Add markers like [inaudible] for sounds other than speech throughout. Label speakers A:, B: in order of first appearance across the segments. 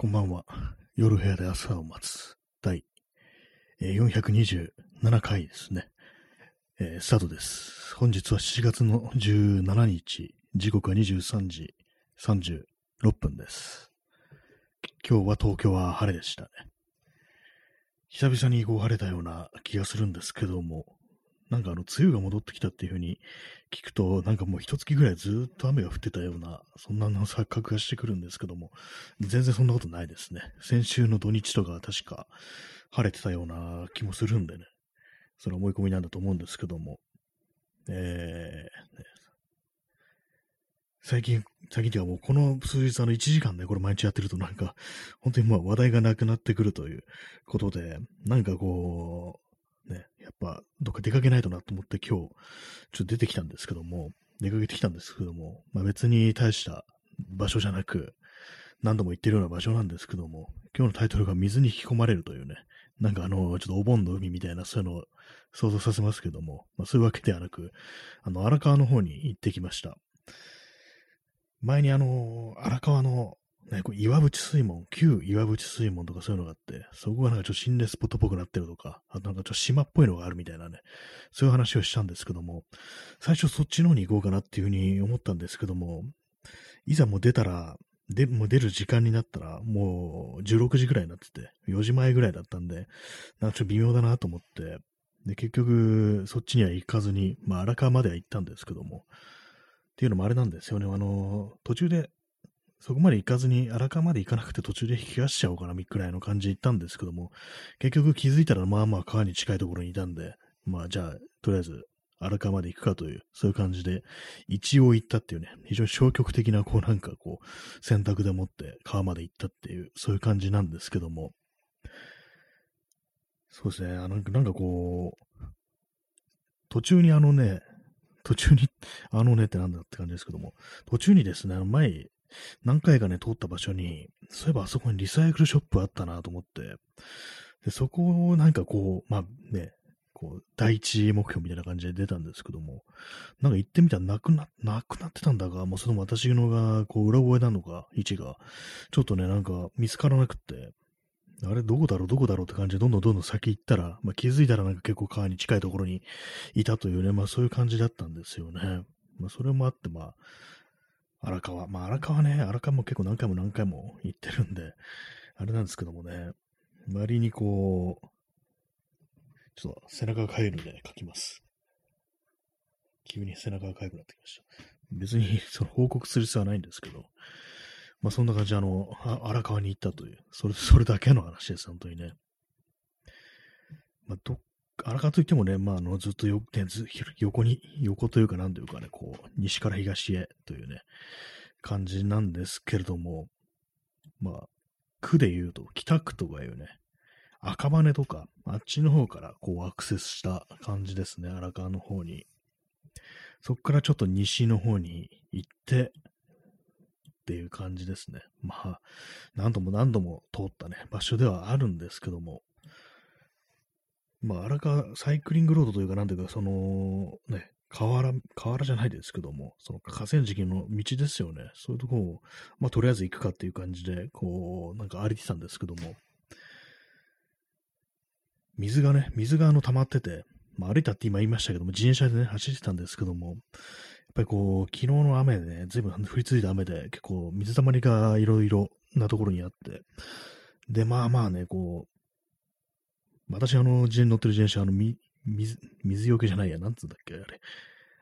A: こんばんは。夜部屋で朝を待つ第427回ですね、えー、スタートです。本日は7月の17日、時刻は23時36分です。今日は東京は晴れでしたね。久々にこう晴れたような気がするんですけども、なんかあの、梅雨が戻ってきたっていう風に聞くと、なんかもう一月ぐらいずっと雨が降ってたような、そんなの錯覚がしてくるんですけども、全然そんなことないですね。先週の土日とか確か晴れてたような気もするんでね、それ思い込みなんだと思うんですけども、えー、最近、最近ではもうこの数日あの1時間ね、これ毎日やってるとなんか、本当にまあ話題がなくなってくるということで、なんかこう、ね、やっぱ、どっか出かけないとなと思って今日、ちょっと出てきたんですけども、出かけてきたんですけども、まあ別に大した場所じゃなく、何度も行ってるような場所なんですけども、今日のタイトルが水に引き込まれるというね、なんかあの、ちょっとお盆の海みたいな、そういうのを想像させますけども、まあそういうわけではなく、あの、荒川の方に行ってきました。前にあの、荒川のね、こう岩淵水門、旧岩淵水門とかそういうのがあって、そこがなんかちょっと心霊スポットっぽくなってるとか、あとなんかちょっと島っぽいのがあるみたいなね、そういう話をしたんですけども、最初そっちの方に行こうかなっていうふうに思ったんですけども、いざもう出たら、で、もう出る時間になったら、もう16時ぐらいになってて、4時前ぐらいだったんで、なんかちょっと微妙だなと思って、で、結局、そっちには行かずに、まあ、荒川までは行ったんですけども、っていうのもあれなんですよね。あの、途中でそこまで行かずに、荒川まで行かなくて途中で引き出しちゃおうかな、くらいの感じで行ったんですけども、結局気づいたらまあまあ川に近いところにいたんで、まあじゃあ、とりあえず荒川まで行くかという、そういう感じで、一応行ったっていうね、非常に消極的な、こうなんかこう、選択でもって川まで行ったっていう、そういう感じなんですけども、そうですね、あのなんかこう、途中にあのね、途中に、あのねってなんだって感じですけども、途中にですね、あの前、[laughs] 何回かね、通った場所に、そういえばあそこにリサイクルショップあったなと思って、でそこをなんかこう、まあね、こう、第一目標みたいな感じで出たんですけども、なんか行ってみたらなくな、なくなってたんだが、もうそれも私のが、こう、裏声なのか、位置が、ちょっとね、なんか見つからなくって、あれ、どこだろう、どこだろうって感じで、どんどんどんどん先行ったら、まあ、気づいたらなんか結構川に近いところにいたというね、まあそういう感じだったんですよね。まあそれもあって、まあ、荒川。まあ、荒川ね、荒川も結構何回も何回も行ってるんで、あれなんですけどもね、割にこう、ちょっと背中が痒いので書きます。急に背中が痒くなってきました。別に [laughs] その報告する必要はないんですけど、まあそんな感じであの、荒川に行ったという、それ、それだけの話です、本当にね。まあ、ど荒川といってもね、まあ、あの、ずっとよ、ね、ず横に、横というか、なんというかね、こう、西から東へというね、感じなんですけれども、まあ、区で言うと、北区とかいうね、赤羽とか、あっちの方からこうアクセスした感じですね、荒川の方に。そこからちょっと西の方に行って、っていう感じですね。まあ、何度も何度も通ったね、場所ではあるんですけども、まあ、荒川サイクリングロードというか、なんていうか、その、ね、河原、河原じゃないですけども、その河川敷の道ですよね。そういうとこを、まあ、とりあえず行くかっていう感じで、こう、なんか歩いてたんですけども、水がね、水があの溜まってて、まあ、歩いたって今言いましたけども、自転車でね、走ってたんですけども、やっぱりこう、昨日の雨でね、ずいぶん降り続いた雨で、結構水たまりがいろいろなところにあって、で、まあまあね、こう、私、あの、自転乗ってる自転車、あの、み、水、水よけじゃないや、なんつうんだっけ、あれ。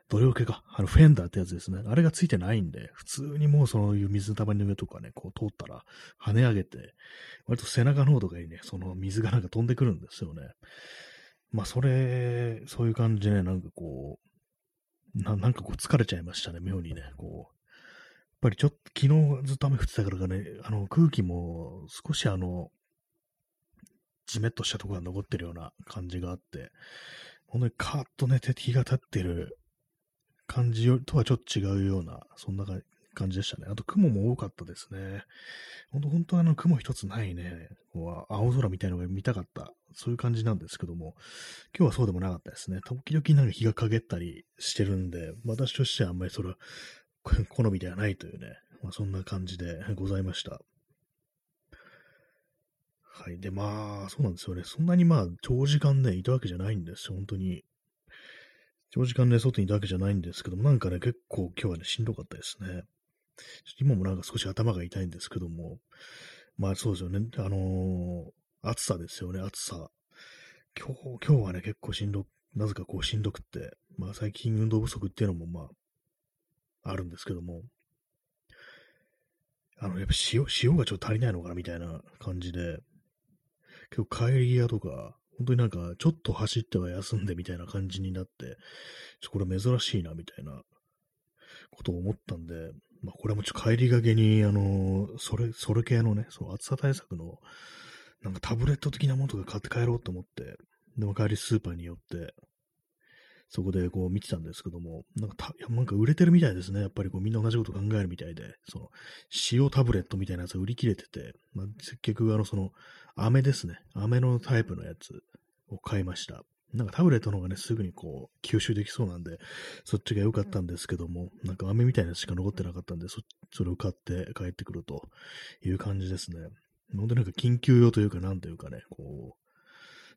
A: 土よけか。あの、フェンダーってやつですね。あれがついてないんで、普通にもうそういう水たまりの上とかね、こう通ったら跳ね上げて、割と背中の方とかにね、その水がなんか飛んでくるんですよね。まあ、それ、そういう感じでね、なんかこう、ななんかこう疲れちゃいましたね、妙にね、こう。やっぱりちょっと昨日ずっと雨降ってたからかね、あの空気も少しあの、じめっとしたところが残ってるような感じがあって、本当にカーッとね、日が立ってる感じとはちょっと違うような、そんな感じでしたね。あと雲も多かったですね。本当本当あの雲一つないね、こう青空みたいなのが見たかった、そういう感じなんですけども、今日はそうでもなかったですね。時々なんか日が陰ったりしてるんで、私としてはあんまりそれは [laughs] 好みではないというね、まあ、そんな感じでございました。はい。で、まあ、そうなんですよね。そんなにまあ、長時間ね、いたわけじゃないんですよ、本当に。長時間ね、外にいたわけじゃないんですけども、なんかね、結構今日はね、しんどかったですね。今もなんか少し頭が痛いんですけども、まあそうですよね。あのー、暑さですよね、暑さ。今日、今日はね、結構しんど、なぜかこうしんどくって、まあ最近運動不足っていうのもまあ、あるんですけども、あの、やっぱ塩、塩がちょっと足りないのかなみたいな感じで、今日帰り際とか、本当になんか、ちょっと走っては休んでみたいな感じになって、ちょこれ珍しいな、みたいなことを思ったんで、まあ、これもちょっと帰りがけに、あの、それ、それ系のね、その、暑さ対策の、なんかタブレット的なものとか買って帰ろうと思って、でも帰りスーパーに寄って、そこでこう見てたんですけども、なんか、なんか売れてるみたいですね。やっぱりこうみんな同じこと考えるみたいで、その、塩タブレットみたいなやつ売り切れてて、まあ、結局あの、その、飴ですね。飴のタイプのやつを買いました。なんかタブレットの方がね、すぐにこう、吸収できそうなんで、そっちが良かったんですけども、なんか飴みたいなやつしか残ってなかったんで、そ、それを買って帰ってくるという感じですね。本当なんか緊急用というか、なんというかね、こう、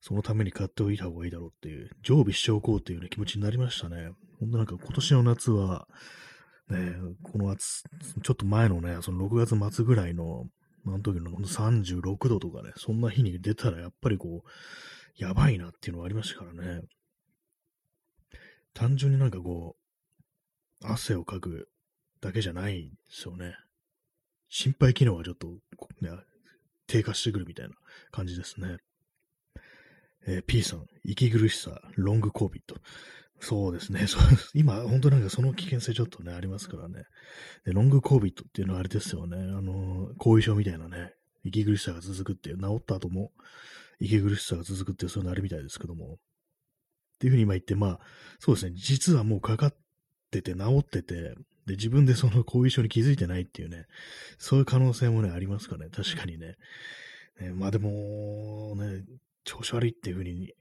A: そのために買っておいた方がいいだろうっていう、常備しておこうっていう、ね、気持ちになりましたね。本当なんか今年の夏は、ね、この暑、ちょっと前のね、その6月末ぐらいの、あの時の36度とかね、そんな日に出たらやっぱりこう、やばいなっていうのがありましたからね。単純になんかこう、汗をかくだけじゃないんですよね。心肺機能がちょっと、ね、低下してくるみたいな感じですね。えー、P さん、息苦しさ、ロングコービット。そうですね。そう今、本当なんかその危険性ちょっとね、ありますからね。で、ロングコービットっていうのはあれですよね。あの、後遺症みたいなね、息苦しさが続くっていう、治った後も息苦しさが続くっていう、そういうのあるみたいですけども。っていうふうに今言って、まあ、そうですね。実はもうかかってて、治ってて、で、自分でその後遺症に気づいてないっていうね、そういう可能性もね、ありますかね。確かにね。ねまあでも、ね、調子悪いっていう風に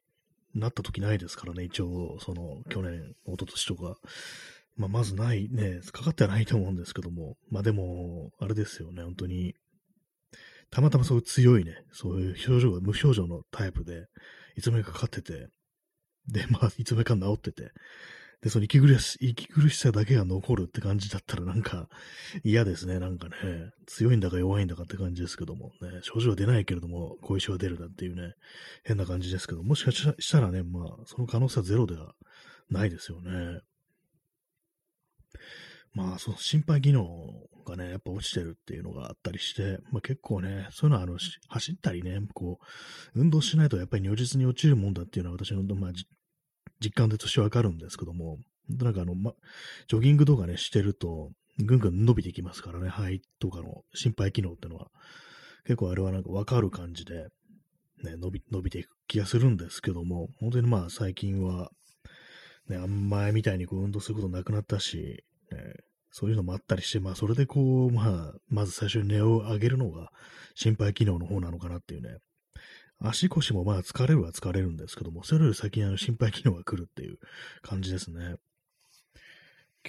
A: なった時ないですからね、一応、その、去年、一昨年とか。まあ、まずない、ね、かかってはないと思うんですけども、まあでも、あれですよね、本当に、たまたまそういう強いね、そういう表情が無表情のタイプで、いつもかかってて、で、まあ、いつもか治ってて、で、その息苦し、息苦しさだけが残るって感じだったらなんか嫌ですね。なんかね、強いんだか弱いんだかって感じですけども、ね、症状は出ないけれども、後遺症は出るだっていうね、変な感じですけど、もしかしたらね、まあ、その可能性はゼロではないですよね。まあ、その心肺機能がね、やっぱ落ちてるっていうのがあったりして、まあ結構ね、そういうのはあの、走ったりね、こう、運動しないとやっぱり如実に落ちるもんだっていうのは私の、まあ、実感でとしてわかるんですけども、なんかあの、ま、ジョギングとかね、してると、ぐんぐん伸びてきますからね、肺とかの心肺機能ってのは。結構あれはなんかわかる感じで、ね、伸び、伸びていく気がするんですけども、本当にまあ最近は、ね、あん前みたいにこう運動することなくなったし、ね、そういうのもあったりして、まあそれでこう、まあ、まず最初に値を上げるのが心肺機能の方なのかなっていうね、足腰もまあ疲れるは疲れるんですけども、それより先にあの心肺機能が来るっていう感じですね。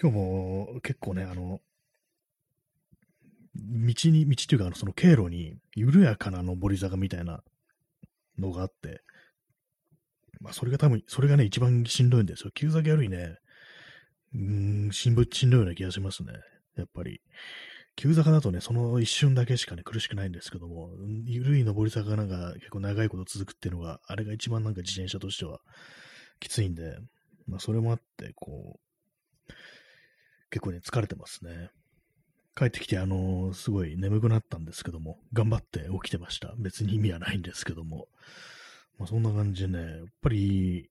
A: 今日も結構ね、あの、道に、道というか、その経路に緩やかな上り坂みたいなのがあって、まあそれが多分、それがね、一番しんどいんですよ。急坂よりね、うん、しんどいような気がしますね。やっぱり。急坂だとね、その一瞬だけしかね、苦しくないんですけども、緩い上り坂なんか結構長いこと続くっていうのが、あれが一番なんか自転車としてはきついんで、まあそれもあって、こう、結構ね、疲れてますね。帰ってきて、あのー、すごい眠くなったんですけども、頑張って起きてました。別に意味はないんですけども。まあそんな感じでね、やっぱり、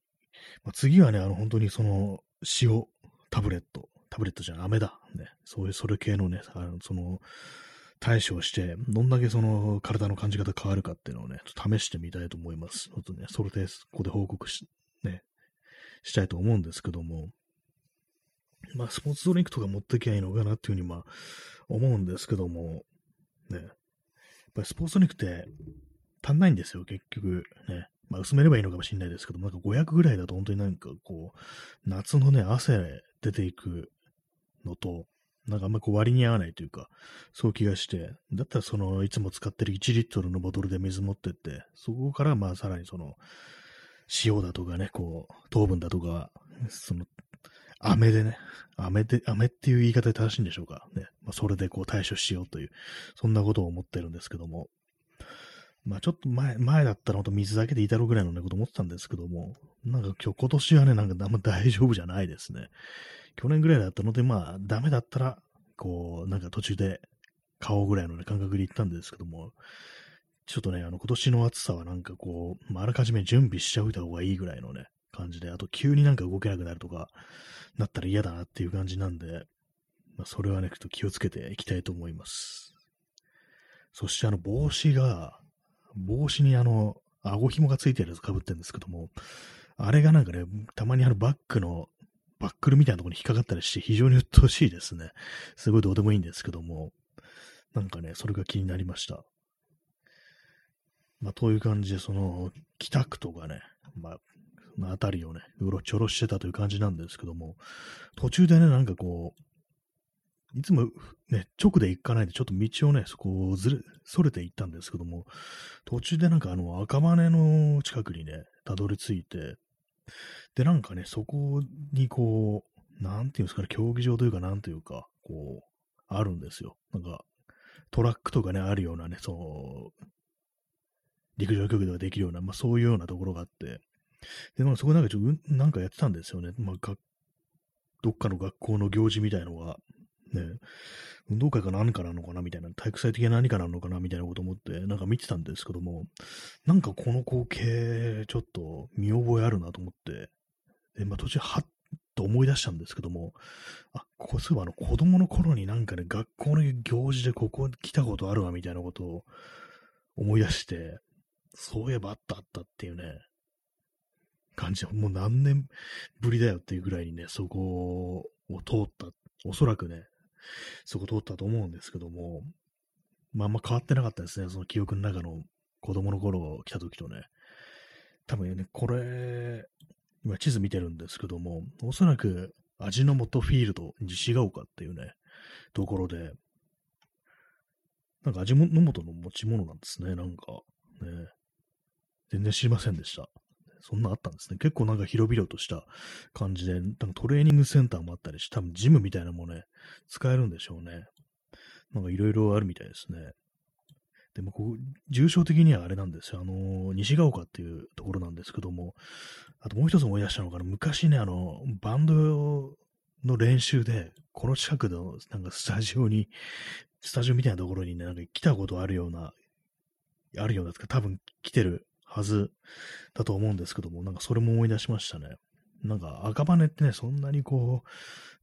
A: まあ、次はね、あの本当にその塩タブレット、ブレットじゃん、飴だ。ね。そういう、それ系のね、あのその、対処をして、どんだけその体の感じ方変わるかっていうのをね、試してみたいと思います。ちょっとね、それで、ここで報告し、ね、したいと思うんですけども、まあ、スポーツドリンクとか持ってきゃいいのかなっていうふうに、まあ、思うんですけども、ね、やっぱりスポーツドリンクって足んないんですよ、結局。ね。まあ、薄めればいいのかもしれないですけども、なんか500ぐらいだと本当になんかこう、夏のね、汗出ていくのと、なんかあんまこう割に合わないというか、そう気がして、だったらその、いつも使ってる1リットルのボトルで水持ってって、そこからまあさらにその、塩だとかね、こう、糖分だとか、その、飴でね、飴で、飴っていう言い方で正しいんでしょうか。ね。まあ、それでこう対処しようという、そんなことを思ってるんですけども。まあちょっと前、前だったらほんと水だけでいたろうぐらいのね、こと思ってたんですけども、なんか今日、今年はね、なんかあんま大丈夫じゃないですね。去年ぐらいだったので、まあダメだったら、こう、なんか途中で買おうぐらいのね、感覚で行ったんですけども、ちょっとね、あの、今年の暑さはなんかこう、まあ、あらかじめ準備しちゃうた方がいいぐらいのね、感じで、あと急になんか動けなくなるとか、なったら嫌だなっていう感じなんで、まあ、それはね、ちょっと気をつけていきたいと思います。そしてあの帽子が、帽子にあの、顎紐がついてるやつ被ってるんですけども、あれがなんかね、たまにあのバッグの、バックルみたいなところに引っかかったりして非常に鬱陶しいですね。すごいどうでもいいんですけども、なんかね、それが気になりました。まあ、という感じで、その、北区とかね、まあ、のあたりをね、うろちょろしてたという感じなんですけども、途中でね、なんかこう、いつもね、直で行かないで、ちょっと道をね、そこをずれ、それて行ったんですけども、途中でなんかあの、赤羽の近くにね、たどり着いて、で、なんかね、そこにこう、なんていうんですかね、競技場というか、なんというか、こう、あるんですよ。なんか、トラックとかね、あるようなね、その、陸上競技ではできるような、まあそういうようなところがあって、で、まあそこなんかちょっと、なんかやってたんですよね。まあ、どっかの学校の行事みたいのが、ね、運動会か何かなのかなみたいな、体育祭的な何かなのかなみたいなこと思って、なんか見てたんですけども、なんかこの光景、ちょっと見覚えあるなと思って、で、まあ途中、はっと思い出したんですけども、あ、ここそういえばあの子供の頃になんかね、学校の行事でここ来たことあるわみたいなことを思い出して、そういえばあったあったっていうね、感じで、もう何年ぶりだよっていうぐらいにね、そこを通った、おそらくね、そこ通ったと思うんですけども、まああんま変わってなかったですね、その記憶の中の子供の頃来た時とね。多分ね、これ、今地図見てるんですけども、おそらく味の素フィールド、西が丘っていうね、ところで、なんか味の素の持ち物なんですね、なんか。ね。全然知りませんでした。そんなあったんですね。結構なんか広々とした感じで、多分トレーニングセンターもあったりして、多分ジムみたいなのもね、使えるんでしょうね。なんかいろいろあるみたいですね。でもこう、重症的にはあれなんですよ。あの、西ヶ丘っていうところなんですけども、あともう一つ思い出したのが、昔ね、あの、バンドの練習で、この近くのなんかスタジオに、スタジオみたいなところにね、なんか来たことあるような、あるようなですか、多分来てるはずだと思うんですけども、なんかそれも思い出しましたね。なんか赤羽ってね、そんなにこ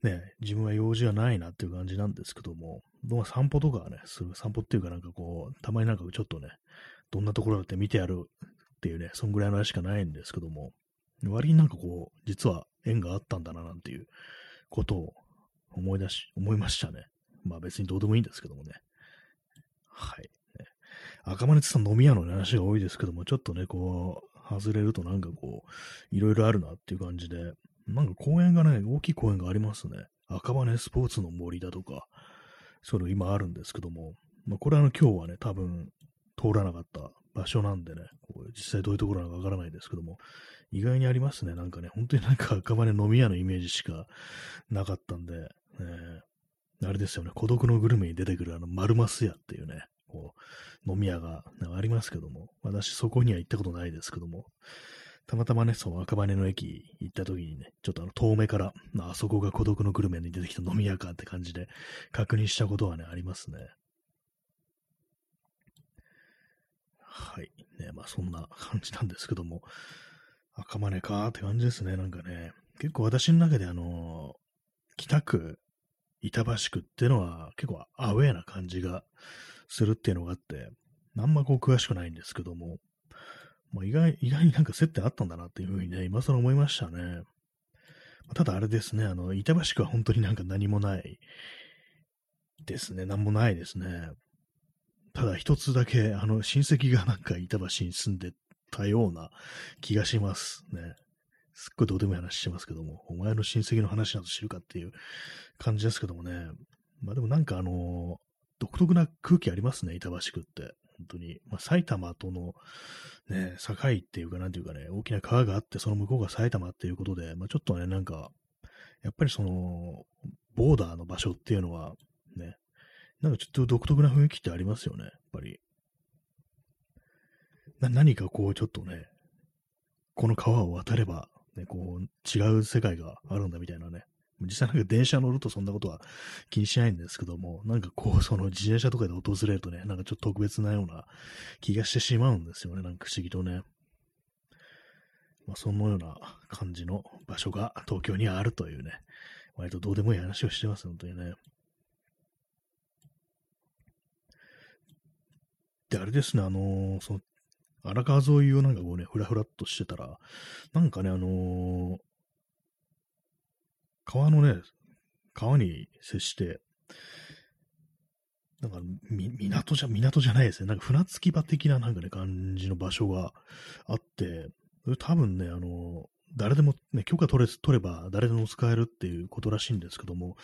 A: う、ね、自分は用事はないなっていう感じなんですけども、どう散歩とかはね、する散歩っていうかなんかこう、たまになんかちょっとね、どんなところだって見てやるっていうね、そんぐらいの話しかないんですけども、割になんかこう、実は縁があったんだななんていうことを思い出し、思いましたね。まあ別にどうでもいいんですけどもね。はい。赤羽ってさ、飲み屋の話が多いですけども、ちょっとね、こう、外れるとなんかこう、いろいろあるなっていう感じで、なんか公園がね、大きい公園がありますね。赤羽スポーツの森だとか、それ今あるんですけども、まあ、これはあの今日はね、多分通らなかった場所なんでね、こう実際どういうところなのかわからないですけども、意外にありますね。なんかね、本当になんか赤羽飲み屋のイメージしかなかったんで、ね、あれですよね、孤独のグルメに出てくるあの、丸マス屋っていうね、こう、飲み屋がありますけども、私そこには行ったことないですけども、たまたまね、その赤羽の駅行った時にね、ちょっとあの遠目から、あそこが孤独のグルメに出てきた飲み屋かって感じで確認したことはね、ありますね。はい。ね、まあそんな感じなんですけども、赤羽かって感じですね、なんかね。結構私の中であの、北区、板橋区っていうのは結構アウェーな感じがするっていうのがあって、あんまこう詳しくないんですけども、まあ、意外、意外になんか接点あったんだなっていうふうにね、今更思いましたね。ただあれですね、あの、板橋区は本当になんか何もないですね。何もないですね。ただ一つだけ、あの、親戚がなんか板橋に住んでたような気がしますね。すっごいどうでもいい話してますけども、お前の親戚の話など知るかっていう感じですけどもね、まあでもなんかあの、独特な空気ありますね、板橋区って。本当に。まあ、埼玉との、ね、境っていうか、なんていうかね、大きな川があって、その向こうが埼玉っていうことで、まあ、ちょっとね、なんか、やっぱりその、ボーダーの場所っていうのは、ね、なんかちょっと独特な雰囲気ってありますよね、やっぱり。な何かこう、ちょっとね、この川を渡れば、ね、こう、違う世界があるんだみたいなね、実際なんか電車乗るとそんなことは気にしないんですけども、なんかこう、その自転車とかで訪れるとね、なんかちょっと特別なような気がしてしまうんですよね、なんか不思議とね。まあ、そのような感じの場所が東京にあるというね、割とどうでもいい話をしてます、本当にね。で、あれですね、あのー、その、荒川沿いをなんかこうね、ふらふらっとしてたら、なんかね、あのー、川のね、川に接して、なんか、み、港じゃ、港じゃないですね。なんか船着き場的ななんかね、感じの場所があって、多分ね、あの、誰でもね、許可取れ、取れば誰でも使えるっていうことらしいんですけども、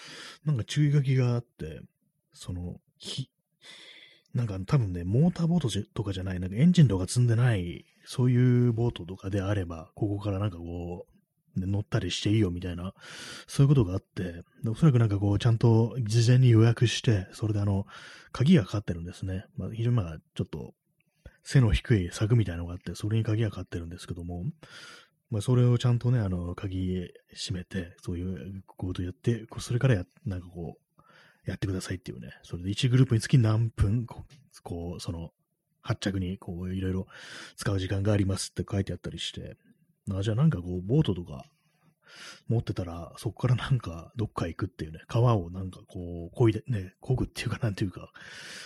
A: なんか注意書きがあって、その、ひ、なんか多分ね、モーターボートとかじゃない、なんかエンジンとか積んでない、そういうボートとかであれば、ここからなんかこう、乗ったりしていいよみたいな、そういうことがあって、おそらくなんかこう、ちゃんと事前に予約して、それであの、鍵がかかってるんですね。まあ、非常にまあ、ちょっと、背の低い柵みたいなのがあって、それに鍵がかかってるんですけども、まあ、それをちゃんとね、あの、鍵閉めて、そういうことやって、それからや、なんかこう、やってくださいっていうね、それで1グループにつき何分、こうその、発着に、こう、いろいろ使う時間がありますって書いてあったりして、あじゃあなんかこう、ボートとか持ってたら、そこからなんかどっか行くっていうね、川をなんかこう、こいで、ね、こぐっていうかなんていうか、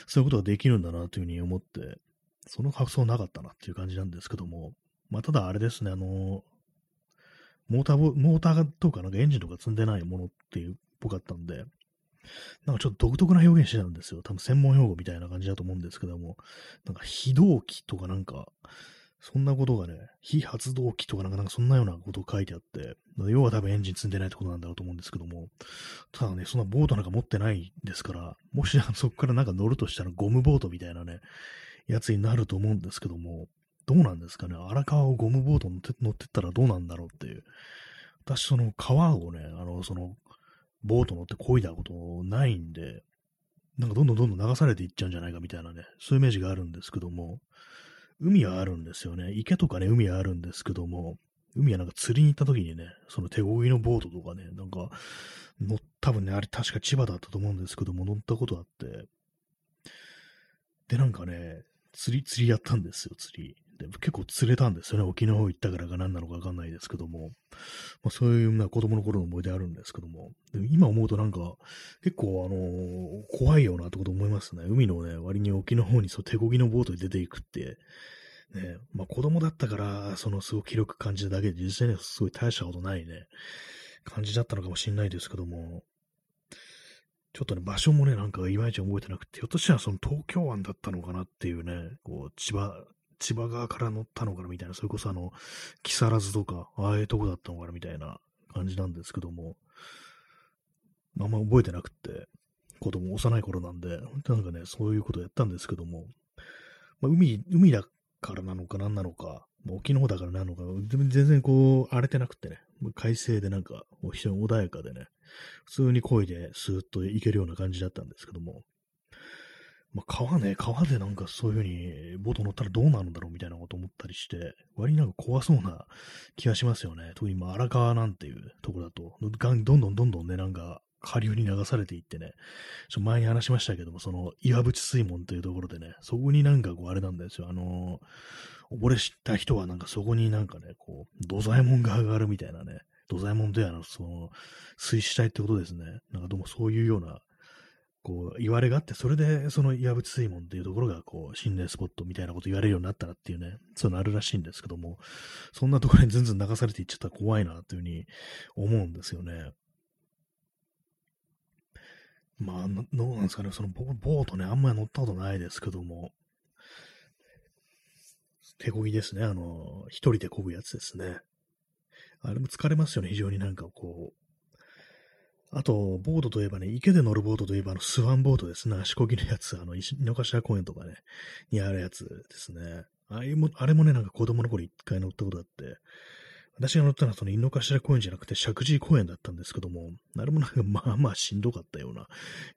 A: そういうことができるんだなというふうに思って、その発想なかったなっていう感じなんですけども、まあただあれですね、あの、モーターモーターとかなんかエンジンとか積んでないものっていうっぽかったんで、なんかちょっと独特な表現してたんですよ。多分専門用語みたいな感じだと思うんですけども、なんか非同期とかなんか、そんなことがね、非発動機とかなんかなかそんなようなことを書いてあって、要は多分エンジン積んでないってことなんだろうと思うんですけども、ただね、そんなボートなんか持ってないですから、もしそこからなんか乗るとしたらゴムボートみたいなね、やつになると思うんですけども、どうなんですかね、荒川をゴムボート乗って乗ってったらどうなんだろうっていう。私、その川をね、あの、その、ボート乗って漕いだことないんで、なんかどんどんどんどん流されていっちゃうんじゃないかみたいなね、そういうイメージがあるんですけども、海はあるんですよね。池とかね、海はあるんですけども、海はなんか釣りに行った時にね、その手漕ぎのボートとかね、なんか、乗った分ね、あれ確か千葉だったと思うんですけども、乗ったことあって、で、なんかね、釣り、釣りやったんですよ、釣り。で結構釣れたんですよね。沖の方行ったからか何なのかわかんないですけども。まあ、そういう、子供の頃の思い出あるんですけども。で今思うとなんか、結構あのー、怖いよなってこと思いますね。海のね、割に沖の方にそう手漕ぎのボートで出ていくって、ね、まあ子供だったから、そのすごく気力感じただけで、実際にはすごい大したことないね、感じだったのかもしれないですけども、ちょっとね、場所もね、なんかいまいち覚えてなくて、ひょっとしたらその東京湾だったのかなっていうね、こう、千葉、千葉側から乗ったのかなみたいな、それこそあの、木更津とか、ああいうとこだったのかなみたいな感じなんですけども、あんま覚えてなくて、子供幼い頃なんで、なんかね、そういうことやったんですけども、まあ、海、海だからなのか何なのか、まあ、沖の方だからなのか、全然こう、荒れてなくてね、快晴でなんか、非常に穏やかでね、普通に漕いでスーッと行けるような感じだったんですけども、まあ、川ね、川でなんかそういう風にボート乗ったらどうなるんだろうみたいなこと思ったりして、割になんか怖そうな [laughs] 気がしますよね。特に今、荒川なんていうところだと、どんどんどんどんね、なんか下流に流されていってね、ちょ前に話しましたけども、その岩淵水門というところでね、そこになんかこうあれなんですよ、あのー、溺れした人はなんかそこになんかね、こう、土左衛門が上がるみたいなね、土左衛門とやの、その、水死体ってことですね。なんかどうもそういうようなこう、言われがあって、それで、その岩淵水門っていうところが、こう、心霊スポットみたいなこと言われるようになったらっていうね、そういうのあるらしいんですけども、そんなところにずんずん流されていっちゃったら怖いな、というふうに思うんですよね。まあ、どうなんですかね、そのボートね、あんまり乗ったことないですけども、手漕ぎですね、あの、一人で漕ぐやつですね。あれも疲れますよね、非常になんかこう、あと、ボートといえばね、池で乗るボートといえば、あの、スワンボートですね。足こぎのやつ、あの、井の頭公園とかね、にあるやつですね。あれも、あれもね、なんか子供の頃一回乗ったことあって、私が乗ったのはその井の頭公園じゃなくて石神井公園だったんですけども、あれもなんかまあまあしんどかったような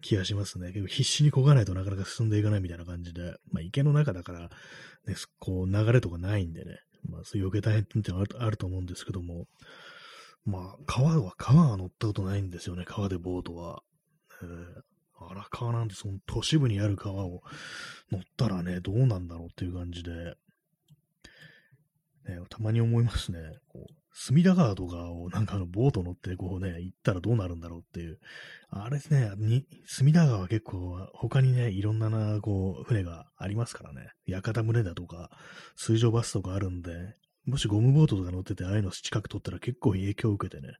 A: 気がしますね。結構必死に漕がないとなかなか進んでいかないみたいな感じで、まあ池の中だから、ね、こう流れとかないんでね、まあそういう余計大変ってあるあると思うんですけども、まあ川は、川は乗ったことないんですよね、川でボートは。えー、荒川なんてその都市部にある川を乗ったらね、どうなんだろうっていう感じで、ね、たまに思いますね。こう隅田川とかをなんかあのボート乗ってこうね、行ったらどうなるんだろうっていう。あれですね、に隅田川は結構他にね、いろんなな、こう、船がありますからね。屋形船だとか、水上バスとかあるんで、もしゴムボートとか乗ってて、ああいうの近く撮ったら結構影響を受けてね、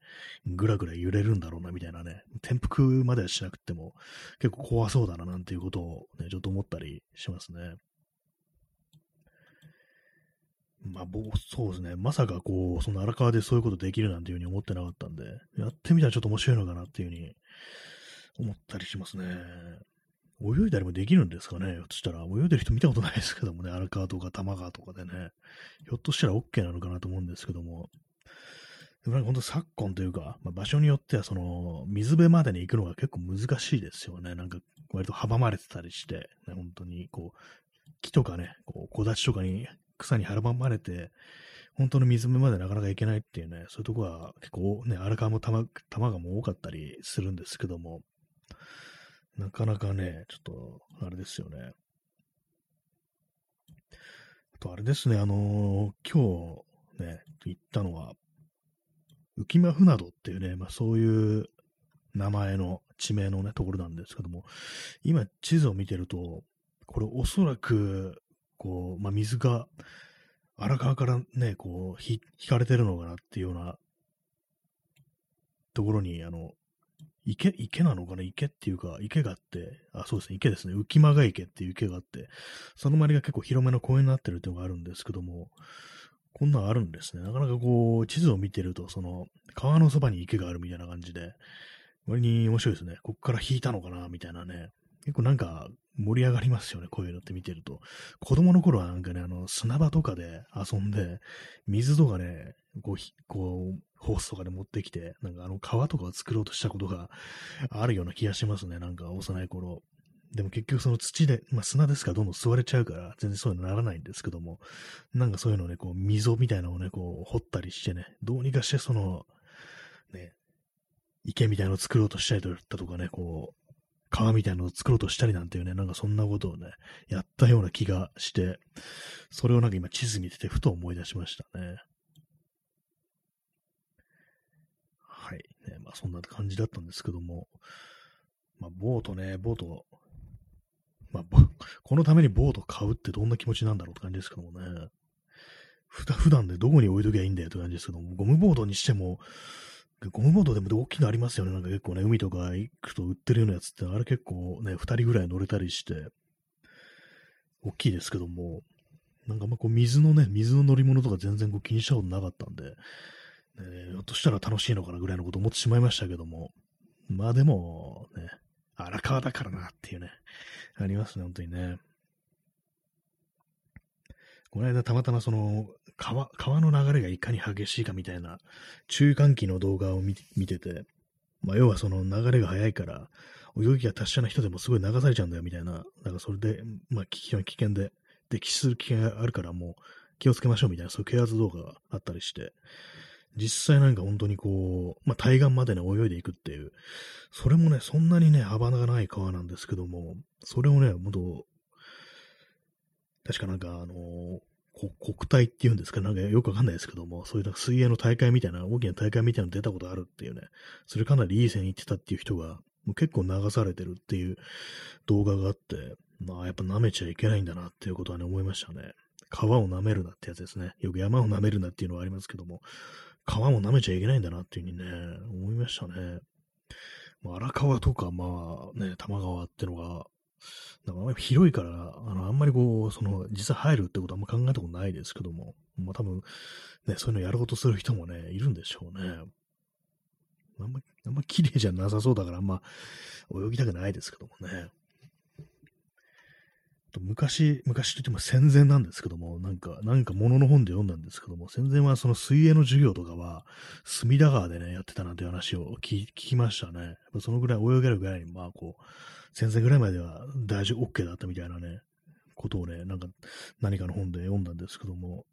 A: ぐらぐら揺れるんだろうな、みたいなね、転覆まではしなくても、結構怖そうだな、なんていうことをね、ちょっと思ったりしますね。まあ、そうですね。まさかこう、その荒川でそういうことできるなんていうふうに思ってなかったんで、やってみたらちょっと面白いのかなっていうふうに思ったりしますね。泳いだりもできるんですかね？ひょっとしたら、泳いでる人見たことないですけどもね、荒川とか玉川とかでね、ひょっとしたら OK なのかなと思うんですけども、でもなんか本当昨今というか、まあ、場所によってはその、水辺までに行くのが結構難しいですよね。なんか割と阻まれてたりして、ね、本当にこう、木とかね、こう、木立とかに草に阻まれて、本当の水辺までなかなか行けないっていうね、そういうとこは結構ね、荒川も玉玉がも多かったりするんですけども、なかなかね、ちょっと、あれですよね。あとあれですね、あのー、今日ね、行ったのは、浮間船戸っていうね、まあそういう名前の地名のね、ところなんですけども、今地図を見てると、これおそらくこう、まあ、水が荒川からね、こう、引かれてるのかなっていうようなところに、あの、池、池なのかな？池っていうか、池があって、あ、そうですね、池ですね。浮間が池っていう池があって、その周りが結構広めの公園になってるっていうのがあるんですけども、こんなんあるんですね。なかなかこう、地図を見てると、その、川のそばに池があるみたいな感じで、割に面白いですね。こっから引いたのかな？みたいなね。結構なんか盛り上がりますよね、こういうのって見てると。子供の頃はなんかね、あの、砂場とかで遊んで、水とかね、こう、こう、ホースとかで持ってきて、なんかあの川とかを作ろうとしたことがあるような気がしますね、なんか幼い頃。でも結局その土で、まあ砂ですからどんどん吸われちゃうから、全然そういうのならないんですけども、なんかそういうのね、こう、溝みたいなのをね、こう、掘ったりしてね、どうにかしてその、ね、池みたいなのを作ろうとしたりだとかね、こう、川みたいなのを作ろうとしたりなんていうね、なんかそんなことをね、やったような気がして、それをなんか今地図見ててふと思い出しましたね。はい。ね、まあそんな感じだったんですけども、まあボートね、ボート、まあ、このためにボート買うってどんな気持ちなんだろうって感じですけどもね。普段でどこに置いときゃいいんだよって感じですけども、ゴムボードにしても、ゴムボードでも大きいのありますよね。なんか結構ね、海とか行くと売ってるようなやつって、あれ結構ね、二人ぐらい乗れたりして、大きいですけども、なんかまこう水のね、水の乗り物とか全然こう気にしたことなかったんで、ね、ひょっとしたら楽しいのかなぐらいのこと思ってしまいましたけども、まあでも、ね、荒川だからなっていうね、ありますね、本当にね。この間たまたまその川、川の流れがいかに激しいかみたいな中間期の動画を見てて、まあ、要はその流れが速いから、泳ぎが達者な人でもすごい流されちゃうんだよみたいな、なんかそれで、まあ、危険で、溺死する危険があるからもう気をつけましょうみたいな、そういう啓発動画があったりして、実際なんか本当にこう、まあ、対岸までね、泳いでいくっていう、それもね、そんなにね、幅がない川なんですけども、それをね、本当確かなんかあのー、国体っていうんですか、なんかよくわかんないですけども、そういうなんか水泳の大会みたいな、大きな大会みたいなの出たことあるっていうね、それかなりいい線に行ってたっていう人が、もう結構流されてるっていう動画があって、まあやっぱ舐めちゃいけないんだなっていうことはね、思いましたね。川を舐めるなってやつですね。よく山を舐めるなっていうのはありますけども、川も舐めちゃいけないんだなっていうふうにね、思いましたね。荒川とか、まあね、玉川ってのが、なんか広いから、あの、あんまりこう、その、実際入るってことはあんま考えたことないですけども、まあ多分、ね、そういうのやろうとする人もね、いるんでしょうね。あんま、あんま綺麗じゃなさそうだから、あんま泳ぎたくないですけどもね。昔、昔といっても戦前なんですけども、なんか、なんか物の本で読んだんですけども、戦前はその水泳の授業とかは、隅田川でね、やってたなんていう話を聞きましたね。そのぐらい泳げるぐらいに、まあこう、戦前ぐらいまでは大丈夫、OK だったみたいなね、ことをね、なんか何かの本で読んだんですけども、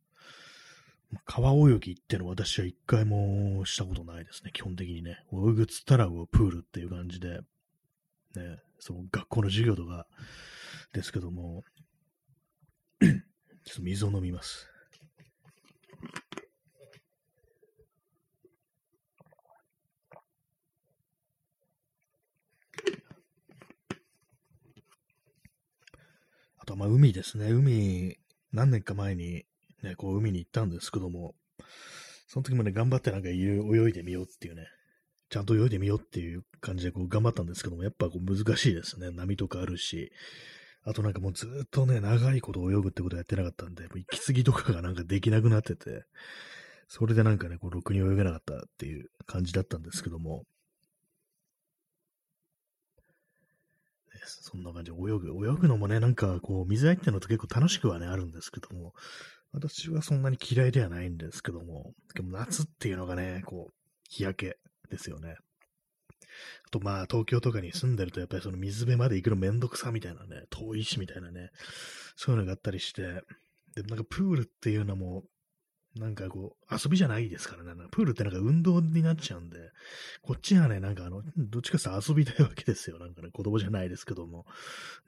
A: 川泳ぎってのは私は一回もしたことないですね、基本的にね。泳ぐっつったらプールっていう感じで、ね、その学校の授業とかですけども、[clears throat] ちょっと水を飲みます。と、まあ、海ですね。海、何年か前に、ね、こう、海に行ったんですけども、その時もね、頑張ってなんか泳いでみようっていうね、ちゃんと泳いでみようっていう感じでこう頑張ったんですけども、やっぱこう難しいですね。波とかあるし、あとなんかもうずっとね、長いこと泳ぐってことやってなかったんで、もう息継ぎとかがなんかできなくなってて、それでなんかね、こう、ろくに泳げなかったっていう感じだったんですけども、そんな感じで泳ぐ。泳ぐのもね、なんかこう、水入ってるのと結構楽しくはね、あるんですけども、私はそんなに嫌いではないんですけども、でも夏っていうのがね、こう、日焼けですよね。あとまあ、東京とかに住んでると、やっぱりその水辺まで行くのめんどくさみたいなね、遠いしみたいなね、そういうのがあったりして、で、なんかプールっていうのも、なんかこう、遊びじゃないですからね。プールってなんか運動になっちゃうんで、こっちはね、なんかあの、どっちかって遊びたいわけですよ。なんかね、子供じゃないですけども、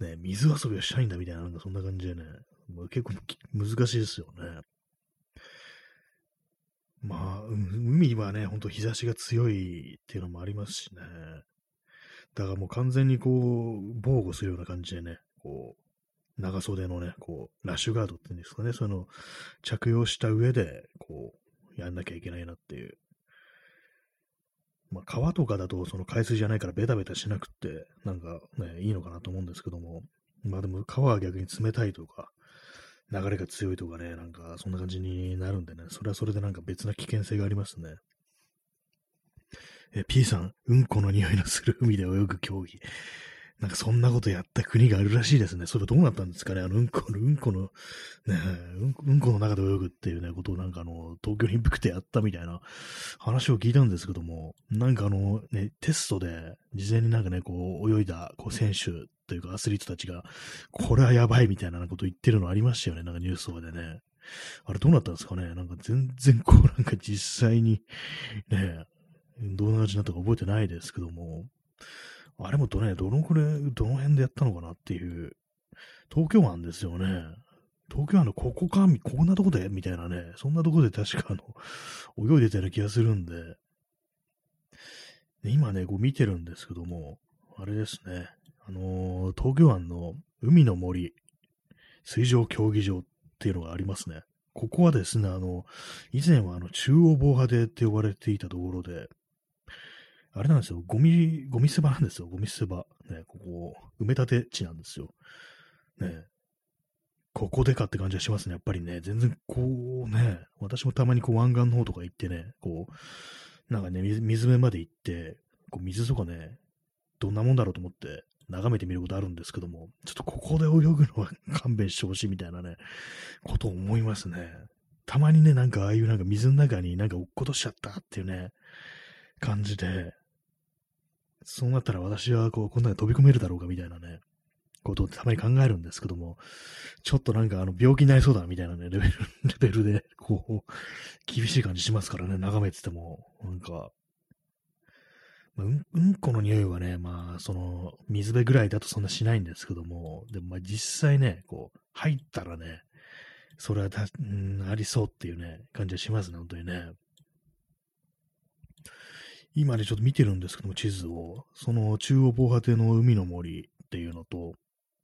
A: ね、水遊びをしたいんだみたいな、なんかそんな感じでね、もう結構難しいですよね。まあ、海はね、ほんと日差しが強いっていうのもありますしね。だからもう完全にこう、防護するような感じでね、こう、長袖のね、こう、ラッシュガードっていうんですかね、そういうのを着用した上で、こう、やんなきゃいけないなっていう。まあ、川とかだと、その海水じゃないからベタベタしなくって、なんかね、いいのかなと思うんですけども、まあでも川は逆に冷たいとか、流れが強いとかね、なんかそんな感じになるんでね、それはそれでなんか別な危険性がありますね。え、P さん、うんこの匂いのする海で泳ぐ競技。なんかそんなことやった国があるらしいですね。それどうなったんですかねあの、うんこの、うんこの、ねうん、この中で泳ぐっていうね、ことをなんかあの、東京オリンピックでやったみたいな話を聞いたんですけども、なんかあの、ね、テストで、事前になんかね、こう、泳いだ、こう、選手というかアスリートたちが、これはやばいみたいなこと言ってるのありましたよね。なんかニュースとかでね。あれどうなったんですかねなんか全然こうなんか実際にね、どんな味になったか覚えてないですけども、あれもどね、どのくらい、どの辺でやったのかなっていう、東京湾ですよね。東京湾のここか、こんなとこでみたいなね、そんなとこで確かあの、[laughs] 泳いでたような気がするんで、今ね、こう見てるんですけども、あれですね、あのー、東京湾の海の森、水上競技場っていうのがありますね。ここはですね、あの、以前はあの中央防波堤って呼ばれていたところで、あれなんですよ、ゴミ、ゴミ捨て場なんですよ、ゴミ捨て場。ね、ここ、埋め立て地なんですよ。ね、ここでかって感じがしますね、やっぱりね、全然こうね、私もたまにこう湾岸の方とか行ってね、こう、なんかね、水辺まで行って、こう水とかね、どんなもんだろうと思って眺めてみることあるんですけども、ちょっとここで泳ぐのは [laughs] 勘弁してほしいみたいなね、ことを思いますね。たまにね、なんかああいうなんか水の中になんか落っことしちゃったっていうね、感じで、そうなったら私はこう、こんなに飛び込めるだろうかみたいなね、ことをたまに考えるんですけども、ちょっとなんかあの病気になりそうだみたいなね、レベル、[laughs] レベルで、こう、厳しい感じしますからね、眺めてても、なんか、うん、うんこの匂いはね、まあ、その、水辺ぐらいだとそんなしないんですけども、でもまあ実際ね、こう、入ったらね、それはた、うん、ありそうっていうね、感じはしますね、本当にね。今ね、ちょっと見てるんですけども、地図を。その中央防波堤の海の森っていうのと、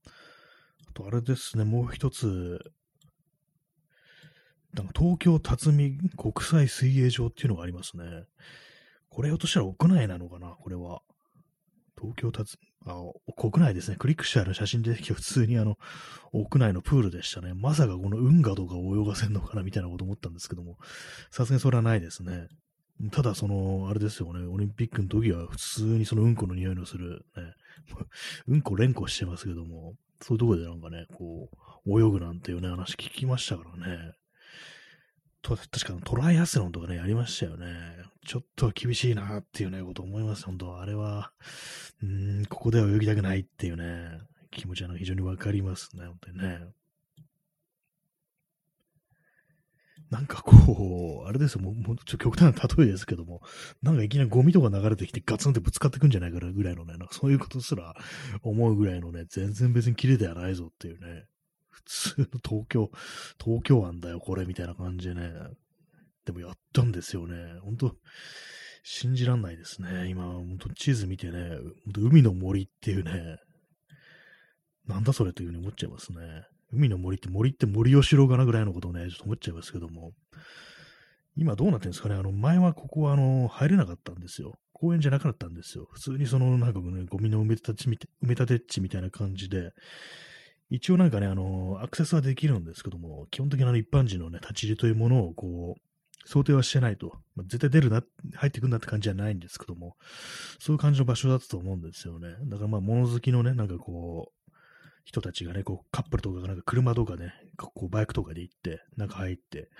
A: あとあれですね、もう一つ、なんか東京辰巳国際水泳場っていうのがありますね。これひょっとしたら屋内なのかなこれは。東京辰、あ、国内ですね。クリックしてある写真出てきて普通にあの、屋内のプールでしたね。まさかこの運河とか泳がせんのかなみたいなこと思ったんですけども、さすがにそれはないですね。ただ、その、あれですよね、オリンピックの時は普通にそのうんこの匂いのする、ね、[laughs] うんこ連呼してますけども、そういうとこでなんかね、こう、泳ぐなんていうね、話聞きましたからね。と確かトライアスロンとかね、やりましたよね。ちょっと厳しいなっていうね、こと思います。本当あれは、うん、ここでは泳ぎたくないっていうね、気持ちは非常にわかりますね、本当にね。なんかこう、あれですよ、もう、もうちょ極端な例えですけども、なんかいきなりゴミとか流れてきてガツンってぶつかってくんじゃないかなぐらいのね、なんかそういうことすら思うぐらいのね、全然別に綺麗ではないぞっていうね、普通の東京、東京湾だよ、これ、みたいな感じでね、でもやったんですよね。本当信じらんないですね。今、本当地図見てね、海の森っていうね、なんだそれというふうに思っちゃいますね。海の森って森って森吉郎かなぐらいのことをね、ちょっと思っちゃいますけども、今どうなってるんですかねあの、前はここはあの、入れなかったんですよ。公園じゃなかったんですよ。普通にその、なんかね、ゴミの埋め立て地みた埋め立て地みたいな感じで、一応なんかね、あの、アクセスはできるんですけども、基本的な一般人のね、立ち入りというものをこう、想定はしてないと。まあ、絶対出るな、入ってくんなって感じじゃないんですけども、そういう感じの場所だったと思うんですよね。だからまあ、物好きのね、なんかこう、人たちがね、こう、カップルとかがなんか車とかね、こうバイクとかで行って、中入って、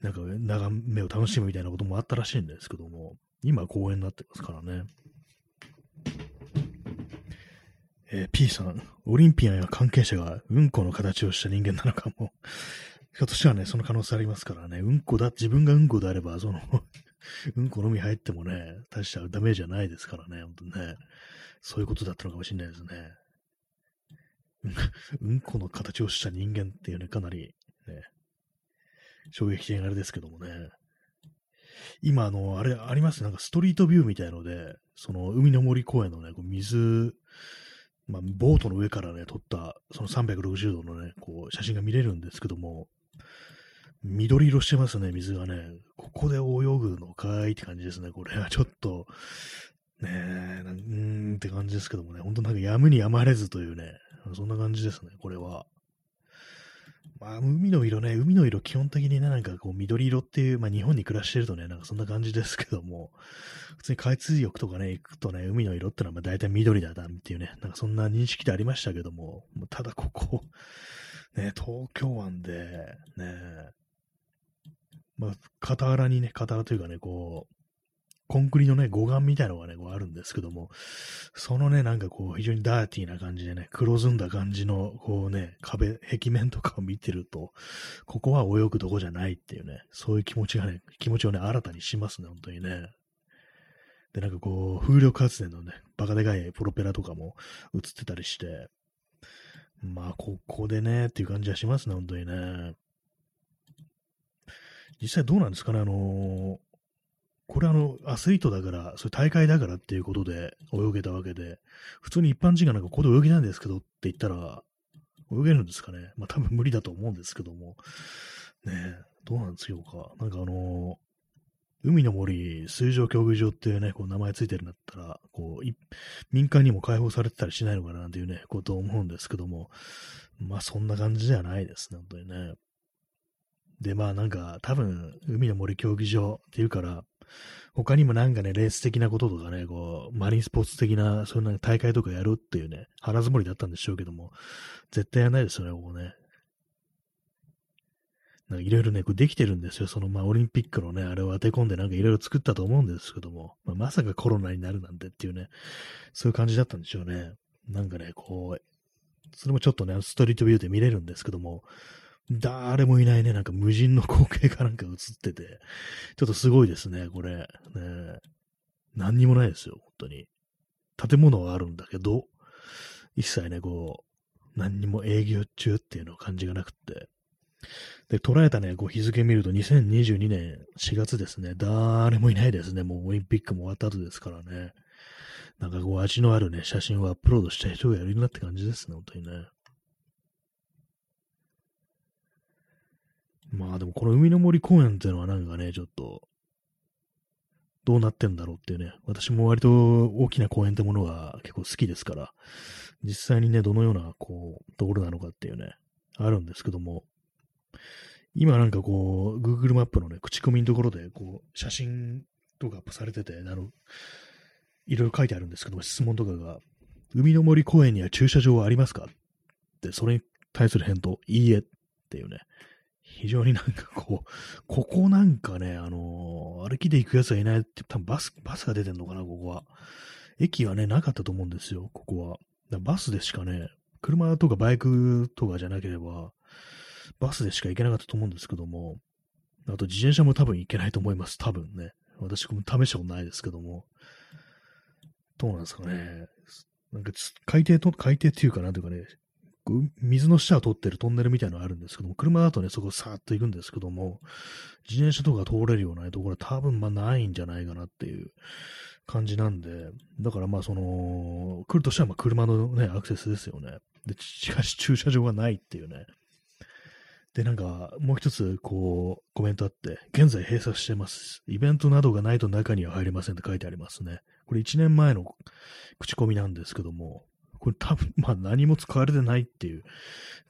A: なんか眺めを楽しむみたいなこともあったらしいんですけども、今公園になってますからね。えー、P さん、オリンピアンや関係者がうんこの形をした人間なのかも。ひょっとしたらね、その可能性ありますからね、うんこだ、自分がうんこであれば、その [laughs] うんこのみ入ってもね、大したダメージじゃないですからね、本当にね。そういうことだったのかもしれないですね。[laughs] うんこの形をした人間っていうね、かなり、ね、衝撃的なあれですけどもね。今、あの、あれ、あります？なんかストリートビューみたいので、その、海の森公園のね、こう水、まあ、ボートの上からね、撮った、その360度のね、こう、写真が見れるんですけども、緑色してますね、水がね。ここで泳ぐのかいって感じですね。これはちょっと、ねえ、うーんって感じですけどもね、ほんとなんかやむにやまれずというね、そんな感じですね、これは。まあ、海の色ね、海の色基本的にね、なんかこう緑色っていう、まあ日本に暮らしてるとね、なんかそんな感じですけども、普通に海水浴とかね、行くとね、海の色ってのはまあ大体緑だなっていうね、なんかそんな認識でありましたけども、ただここ、ね、東京湾で、ね、まあ、傍らにね、傍らというかね、こう、コンクリのね、護岸みたいのがね、こうあるんですけども、そのね、なんかこう、非常にダーティーな感じでね、黒ずんだ感じの、こうね、壁、壁面とかを見てると、ここは泳ぐとこじゃないっていうね、そういう気持ちがね、気持ちをね、新たにしますね、本当にね。で、なんかこう、風力発電のね、バカでかいプロペラとかも映ってたりして、まあ、ここでね、っていう感じはしますね、本当にね。実際どうなんですかね、あのこれあの、アスリートだから、それ大会だからっていうことで泳げたわけで、普通に一般人がなんかここで泳ぎないんですけどって言ったら、泳げるんですかね。まあ多分無理だと思うんですけども。ねえ、どうなんですよか。なんかあの海の森水上競技場っていうね、こう名前ついてるんだったら、こう、民間にも開放されてたりしないのかなっていうね、ことを思うんですけども、まあそんな感じじゃないですね、本当にね。で、まあなんか、多分、海の森競技場っていうから、他にもなんかね、レース的なこととかね、こう、マリンスポーツ的な、そういう大会とかやるっていうね、腹積もりだったんでしょうけども、絶対やらないですよね、ここね。なんかいろいろね、こうできてるんですよ。その、まあ、オリンピックのね、あれを当て込んでなんかいろいろ作ったと思うんですけども、まあ、まさかコロナになるなんてっていうね、そういう感じだったんでしょうね。なんかね、こう、それもちょっとね、ストリートビューで見れるんですけども、誰もいないね、なんか無人の光景がなんか映ってて、ちょっとすごいですね、これ。ね、何にもないですよ、本当に。建物はあるんだけど、一切ね、こう、何にも営業中っていうのを感じがなくって。で、捉えたね、こう日付見ると2022年4月ですね。誰もいないですね。もうオリンピックも終わった後ですからね。なんかこう味のあるね、写真をアップロードした人がやるなって感じですね、本当にね。まあでもこの海の森公園っていうのはなんかね、ちょっと、どうなってんだろうっていうね、私も割と大きな公園ってものが結構好きですから、実際にね、どのような、こう、ところなのかっていうね、あるんですけども、今なんかこう、Google マップのね、口コミのところで、こう、写真とかアップされてて、あの、いろいろ書いてあるんですけども、質問とかが、海の森公園には駐車場はありますか？って、それに対する返答、いいえっていうね、非常になんかこう、[laughs] ここなんかね、あのー、歩きで行くやつはいないって、多分バス、バスが出てんのかな、ここは。駅はね、なかったと思うんですよ、ここは。バスでしかね、車とかバイクとかじゃなければ、バスでしか行けなかったと思うんですけども、あと自転車も多分行けないと思います、多分ね。私も試したことないですけども。どうなんですかね。なんか海底と、海底っていうかなんていうかね、水の下を通ってるトンネルみたいなのがあるんですけども、車だとね、そこをさーっと行くんですけども、自転車とか通れるようなところは多分まあないんじゃないかなっていう感じなんで、だからまあその、来るとしたらまあ車のね、アクセスですよね。で、しかし駐車場がないっていうね。で、なんか、もう一つ、こう、コメントあって、現在閉鎖してます。イベントなどがないと中には入れませんって書いてありますね。これ1年前の口コミなんですけども、これ多分、まあ何も使われてないっていう、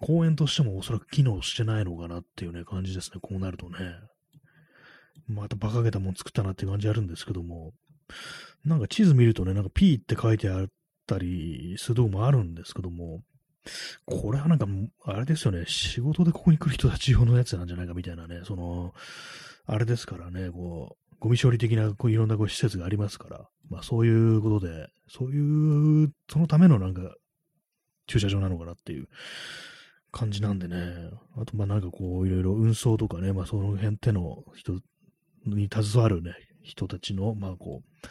A: 公園としてもおそらく機能してないのかなっていうね、感じですね。こうなるとね。また馬鹿げたもん作ったなっていう感じあるんですけども、なんか地図見るとね、なんか P って書いてあったりするとこもあるんですけども、これはなんか、あれですよね、仕事でここに来る人たち用のやつなんじゃないかみたいなね、その、あれですからね、こう、ゴミ処理的なこういろんなこう施設がありますから、まあそういうことで、そういう、そのためのなんか、駐車場なのかなっていう感じなんでね、あとまあなんかこういろいろ運送とかね、まあその辺っての人に携わるね、人たちの、まあこう、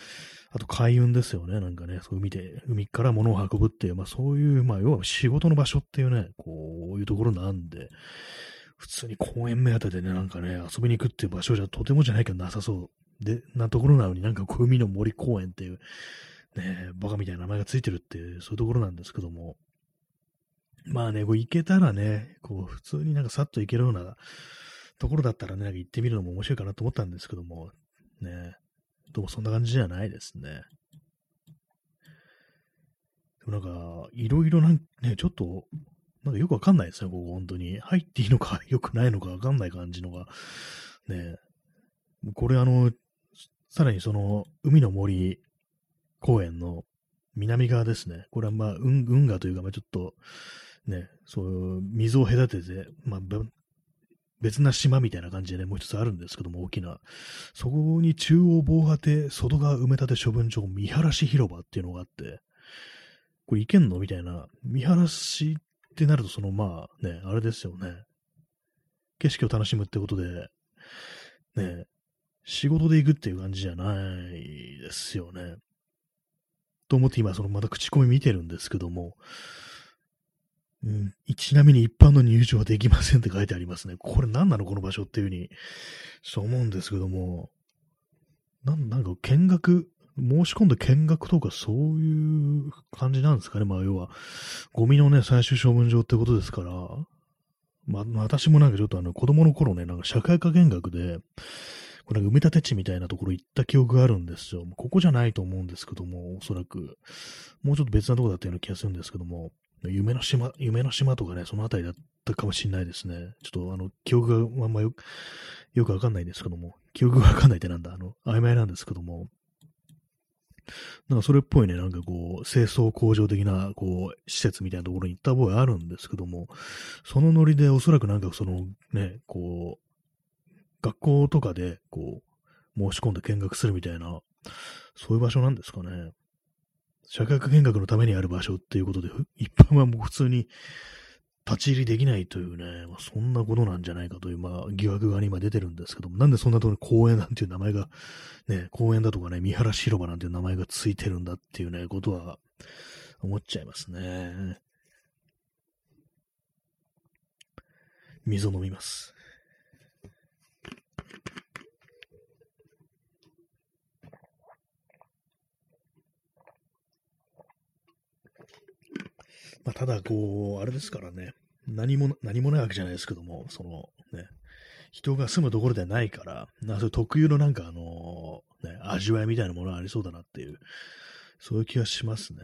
A: あと海運ですよね。なんかね、そう海で、海から物を運ぶっていう、まあそういう、まあ要は仕事の場所っていうね、こういうところなんで、普通に公園目当てでね、なんかね、遊びに行くっていう場所じゃとてもじゃないけどなさそうで、なところなのになんか海の森公園っていう、ね、バカみたいな名前がついてるっていう、そういうところなんですけども、まあね、こう行けたらね、こう普通になんかさっと行けるようなところだったらね、なんか行ってみるのも面白いかなと思ったんですけども、ね、どうもそんな感じじゃないですね。でもなんか、いろいろなんね、ちょっと、なんかよくわかんないですね、ここ本当に。入っていいのか [laughs] 良くないのかわかんない感じのが。ねこれあの、さらにその、海の森公園の南側ですね。これはまあ、運河というか、まあちょっと、ね、そう、水を隔てて、まあ、別な島みたいな感じでね、もう一つあるんですけども、大きな。そこに中央防波堤、外側埋め立て処分場、見晴らし広場っていうのがあって、これ行けんの？みたいな。見晴らしってなると、そのまあね、あれですよね。景色を楽しむってことで、ね、仕事で行くっていう感じじゃないですよね。と思って今、そのまた口コミ見てるんですけども、うん、ちなみに一般の入場はできませんって書いてありますね。これ何なのこの場所っていうふうに、そう思うんですけども、ななんか見学、申し込んで見学とかそういう感じなんですかね。まあ要は、ゴミのね、最終処分場ってことですから、まあ、私もなんかちょっとあの子供の頃ね、なんか社会科見学で、これ埋め立て地みたいなところ行った記憶があるんですよ。ここじゃないと思うんですけども、おそらく。もうちょっと別なとこだったような気がするんですけども、夢の島、夢の島とかね、そのあたりだったかもしれないですね。ちょっとあの、記憶があんまよよくわかんないんですけども、記憶がわかんないってなんだ、あの、曖昧なんですけども、なんかそれっぽいね、なんかこう、清掃工場的な、こう、施設みたいなところに行った覚えあるんですけども、そのノリでおそらくなんかそのね、こう、学校とかで、こう、申し込んで見学するみたいな、そういう場所なんですかね。社会科見学のためにある場所っていうことで、一般はもう普通に立ち入りできないというね、まあ、そんなことなんじゃないかという、まあ、疑惑が今出てるんですけども、なんでそんなところに公園なんていう名前が、ね、公園だとかね、三原広場なんていう名前がついてるんだっていうね、ことは思っちゃいますね。水を飲みます。まあ、ただ、こう、あれですからね、何も、何もないわけじゃないですけども、その、ね、人が住むところではないから、なそ特有のなんかあの、ね、味わいみたいなものがありそうだなっていう、そういう気がしますね。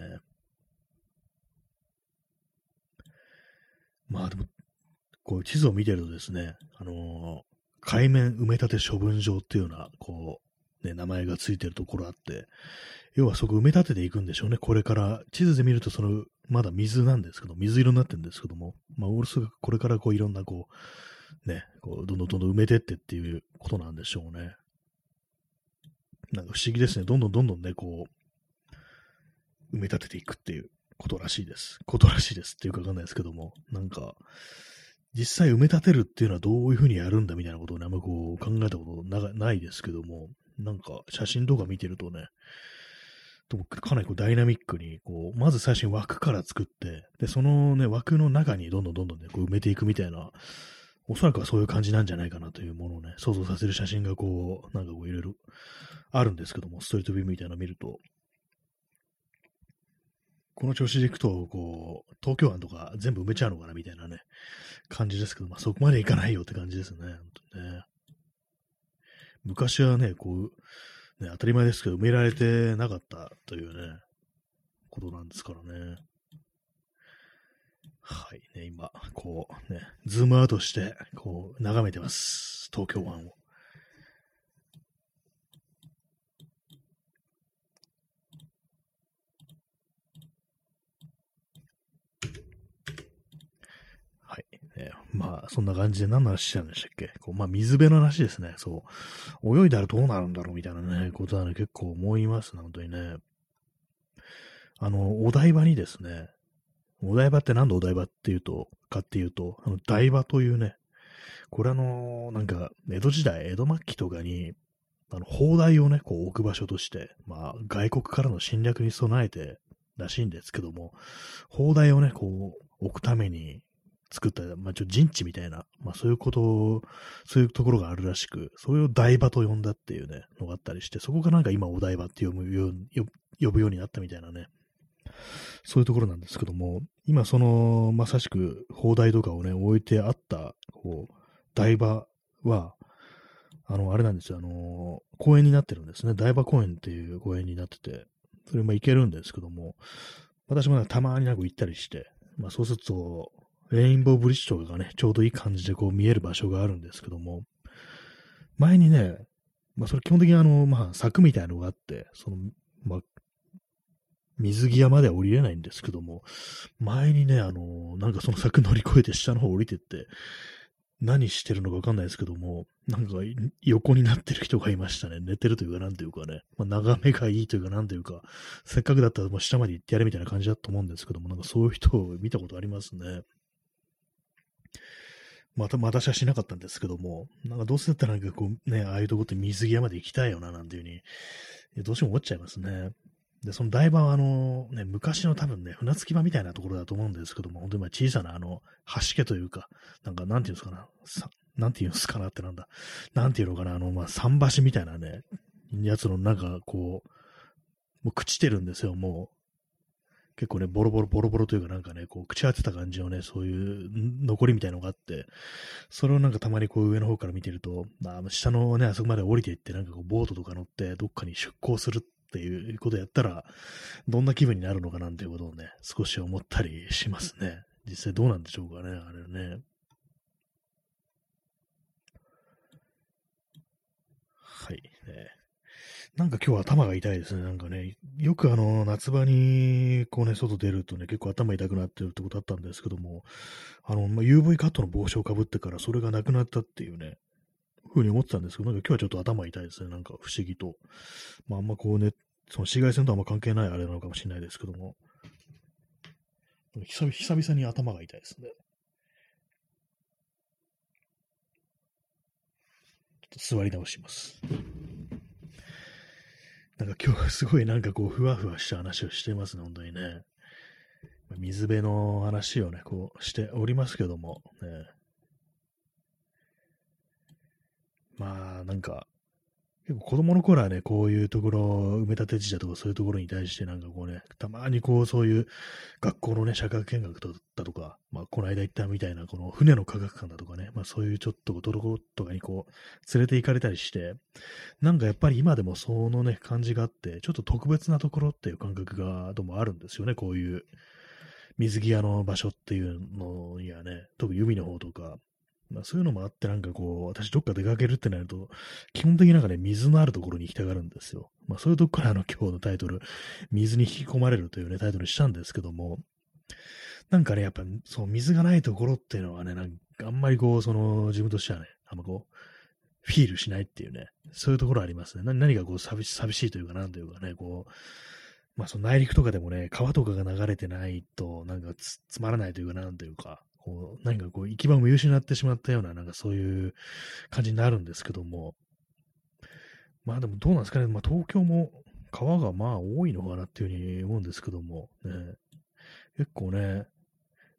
A: まあでも、こう地図を見てるとですね、あの海面埋め立て処分場っていうような、こうね、名前がついてるところあって、要はそこ埋め立てていくんでしょうね。これから、地図で見るとその、まだ水なんですけど、水色になってるんですけども、まあ、オールスがこれからこういろんなこう、ね、こう、どんどんどんどん埋めてってっていうことなんでしょうね。なんか不思議ですね。どんどんどんどんね、こう、埋め立てていくっていうことらしいです。ことらしいですっていうかわかんないですけども、なんか、実際埋め立てるっていうのはどういうふうにやるんだみたいなことをね、あんまこう考えたことないですけども、なんか写真とか見てるとね、かなりこうダイナミックに、こう、まず最初に枠から作って、で、そのね、枠の中にどんどんどんどんね、こう埋めていくみたいな、おそらくはそういう感じなんじゃないかなというものをね、想像させる写真がこう、なんかこういろいろあるんですけども、ストリートビューみたいなの見ると、この調子でいくと、こう、東京湾とか全部埋めちゃうのかなみたいなね、感じですけど、まあそこまでいかないよって感じですね。本当ね昔はね、こう、ね、当たり前ですけど、埋められてなかったというね、ことなんですからね。はい、ね、今、こう、ね、ズームアウトして、こう、眺めてます。東京湾を。えー、まあ、そんな感じで何の話したんでしたっけ？こうまあ、水辺の話ですね。そう。泳いだらどうなるんだろうみたいなね、ことはね、結構思いますね、本当にね。あの、お台場にですね、お台場って何でお台場っていうと、かっていうと、あの、台場というね、これあの、なんか、江戸時代、江戸末期とかに、あの、砲台をね、こう置く場所として、まあ、外国からの侵略に備えてらしいんですけども、砲台をね、こう、置くために、作った、まあ、ちょ陣地みたいな、まあ、そういうことを、そういうところがあるらしく、それを台場と呼んだっていうね、のがあったりして、そこがなんか今お台場って呼ぶよう呼ぶようになったみたいなね、そういうところなんですけども、今その、まさしく砲台とかをね、置いてあった、こう、台場は、あの、あれなんですよ、あの、公園になってるんですね。台場公園っていう公園になってて、それも行けるんですけども、私もたまになんか行ったりして、まあそうすると、レインボーブリッジとかがね、ちょうどいい感じでこう見える場所があるんですけども、前にね、まあそれ基本的にあの、まあ柵みたいなのがあって、その、まあ、水際までは降りれないんですけども、前にね、あの、なんかその柵乗り越えて下の方降りてって、何してるのかわかんないですけども、なんか横になってる人がいましたね。寝てるというか、なんていうかね、まあ、眺めがいいというか、なんていうか、せっかくだったらもう下まで行ってやれみたいな感じだと思うんですけども、なんかそういう人を見たことありますね。また、また写真なかったんですけども、なんかどうせだったらなんかこうね、ああいうとこって水際まで行きたいよな、なんていうふうに、どうしても思っちゃいますね。で、その台場はあの、ね、昔の多分ね、船着き場みたいなところだと思うんですけども、本当に小さなあの、橋家というか、なんかなんていうんですかな、さなんていうんですかなってなんだ、なんていうのかな、あの、まあ、桟橋みたいなね、やつのなんかこう、もう朽ちてるんですよ、もう。結構ね、ボロボロ、ボロボロというかなんかね、こう、朽ち果てた感じのね、そういう残りみたいのがあって、それをなんかたまにこう上の方から見てると、まあ、下のね、あそこまで降りていって、なんかこう、ボートとか乗って、どっかに出港するっていうことやったら、どんな気分になるのかなんていうことをね、少し思ったりしますね。実際どうなんでしょうかね、あれね。はい、ね。なんか今日頭が痛いですね。なんかね、よくあの、夏場に、こうね、外出るとね、結構頭痛くなってるってことあったんですけども、あの、まあ、UV カットの帽子をかぶってからそれがなくなったっていうね、ふうに思ってたんですけど、なんか今日はちょっと頭痛いですね。なんか不思議と。まあ、あんまこうね、その紫外線とあんま関係ないあれなのかもしれないですけども、久々に頭が痛いですね。ちょっと座り直します。なんか今日すごいなんかこう、ふわふわした話をしてますね、本当にね。水辺の話をね、こうしておりますけども、ね。まあ、なんか、結構子供の頃はね、こういうところ、埋め立て自社とかそういうところに対してなんかこうね、たまにこうそういう学校のね、社会見学だったとか、まあこの間言ったみたいなこの船の科学館だとかね、まあそういうちょっとところとかにこう連れて行かれたりして、なんかやっぱり今でもそのね、感じがあって、ちょっと特別なところっていう感覚がどうもあるんですよね、こういう水際の場所っていうのにはね、特に海の方とか、まあそういうのもあってなんかこう、私どっか出かけるってなると、基本的になんかね、水のあるところに行きたがるんですよ。まあそういうとこからあの今日のタイトル、水に引き込まれるというね、タイトルにしたんですけども、なんかね、やっぱそう、水がないところっていうのはね、なんかあんまりこう、その自分としてはね、あんまこう、フィールしないっていうね、そういうところありますね。何がこう寂しいというか、なんというかね、こう、まあその内陸とかでもね、川とかが流れてないと、なんかつまらないというか、なんというか、こう、何かこう、行き場を見失ってしまったような、なんかそういう感じになるんですけども、まあでもどうなんですかね、まあ東京も川がまあ多いのかなっていうふうに思うんですけども、ね、結構ね、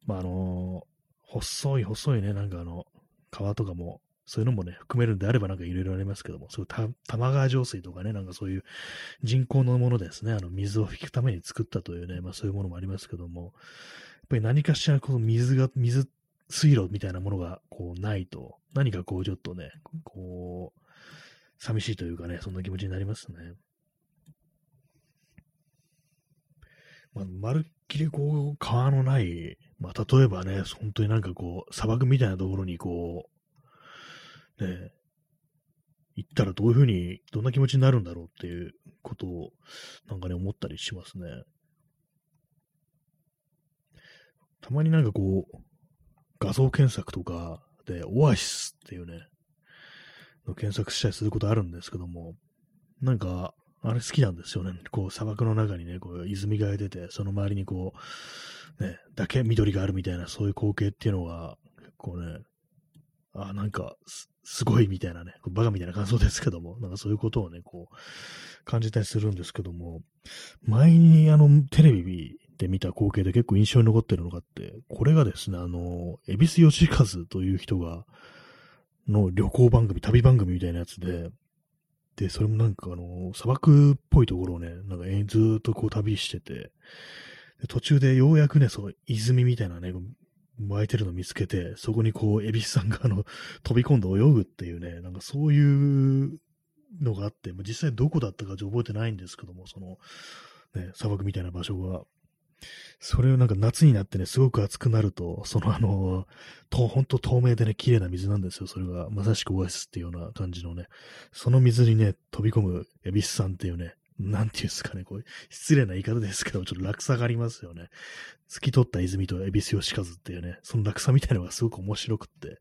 A: まああの、細い細いね、なんかあの、川とかもそういうのもね、含めるんであればなんかいろいろありますけども、そういう玉川上水とかね、なんかそういう人工のものですね、あの水を引くために作ったというね、まあそういうものもありますけども、やっぱり何かしらこの水が、水、水路みたいなものがこうないと、何かこうちょっとね、こう、寂しいというかね、そんな気持ちになりますね。まあ、まるっきりこう、川のない、まあ、例えばね、本当になんかこう、砂漠みたいなところにこう、ね、行ったらどういうふうに、どんな気持ちになるんだろうっていうことを、なんかね、思ったりしますね。たまになんかこう、画像検索とかで、オアシスっていうね、の検索したりすることあるんですけども、なんか、あれ好きなんですよね。こう、砂漠の中にね、こう、泉が出て、その周りにこう、ね、だけ緑があるみたいな、そういう光景っていうのが、結構ね、あ、なんか、すごいみたいなね、バカみたいな感想ですけども、[laughs] なんかそういうことをね、こう、感じたりするんですけども、前にあの、テレビで見た光景で結構印象に残ってるのがあって、これがですね、あの、恵比寿義和という人が、の旅行番組、旅番組みたいなやつで、で、それもなんかあの、砂漠っぽいところをね、なんかずっとこう旅してて、途中でようやくね、そう、泉みたいなね、湧いてるの見つけて、そこにこう、エビスさんがあの、[laughs] 飛び込んで泳ぐっていうね、なんかそういうのがあって、まあ、実際どこだったかちょ覚えてないんですけども、その、ね、砂漠みたいな場所が。それをなんか夏になってね、すごく暑くなると、そのあの、と、ほんと透明でね、綺麗な水なんですよ。それが、まさしくオアシスっていうような感じのね、その水にね、飛び込むエビスさんっていうね、なんていうんですかね、こう、失礼な言い方ですけど、ちょっと落差がありますよね。透き通った泉と恵比寿吉和っていうね、その落差みたいなのがすごく面白くって。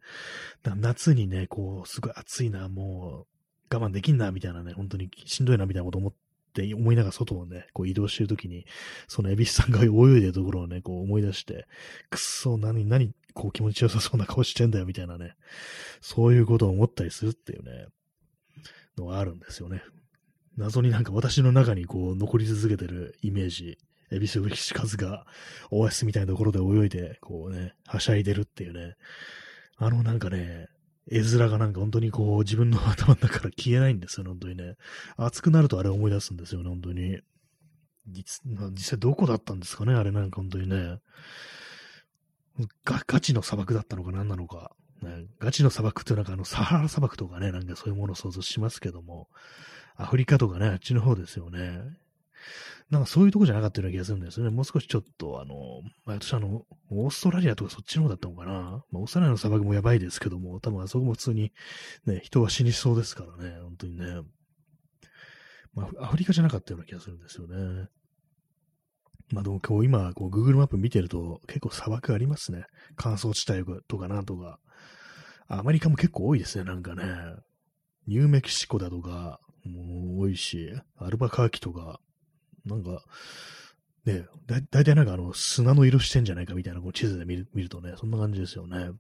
A: 夏にね、こう、すごい暑いな、もう、我慢できんな、みたいなね、本当にしんどいな、みたいなこと思って、思いながら外をね、こう移動してるときに、その恵比寿さんが泳いでるところをね、こう思い出して、くっそ、何、何、こう気持ちよさそうな顔してんだよ、みたいなね、そういうことを思ったりするっていうね、のがあるんですよね。謎になんか私の中にこう残り続けてるイメージ、エビスブリシカズがオアシスみたいなところで泳いで、こうね、はしゃいでるっていうね、あのなんかね、絵面がなんか本当にこう自分の頭の中から消えないんですよ、本当にね。熱くなるとあれ思い出すんですよね、本当に。実実際どこだったんですかね、あれなんか本当にね。ガガチの砂漠だったのか何なのか。ね、ガチの砂漠ってなんかあのサハラ砂漠とかね、なんかそういうものを想像しますけども、アフリカとかね、あっちの方ですよね。なんかそういうとこじゃなかったような気がするんですよね。もう少しちょっと、あの、まあ、私あの、オーストラリアとかそっちの方だったのかな。まあ、オーストラリアの砂漠もやばいですけども、多分あそこも普通にね、人は死にそうですからね、本当にね。まあ、アフリカじゃなかったような気がするんですよね。まあでも今日今、こう Google マップ見てると結構砂漠ありますね。乾燥地帯とかなとか。アメリカも結構多いですね、なんかね。ニューメキシコだとか、もう多いし、アルバカーキとか、なんか、ね、だ、だいたいなんかあの、砂の色してんじゃないかみたいな、こう地図で見る見るとね、そんな感じですよね。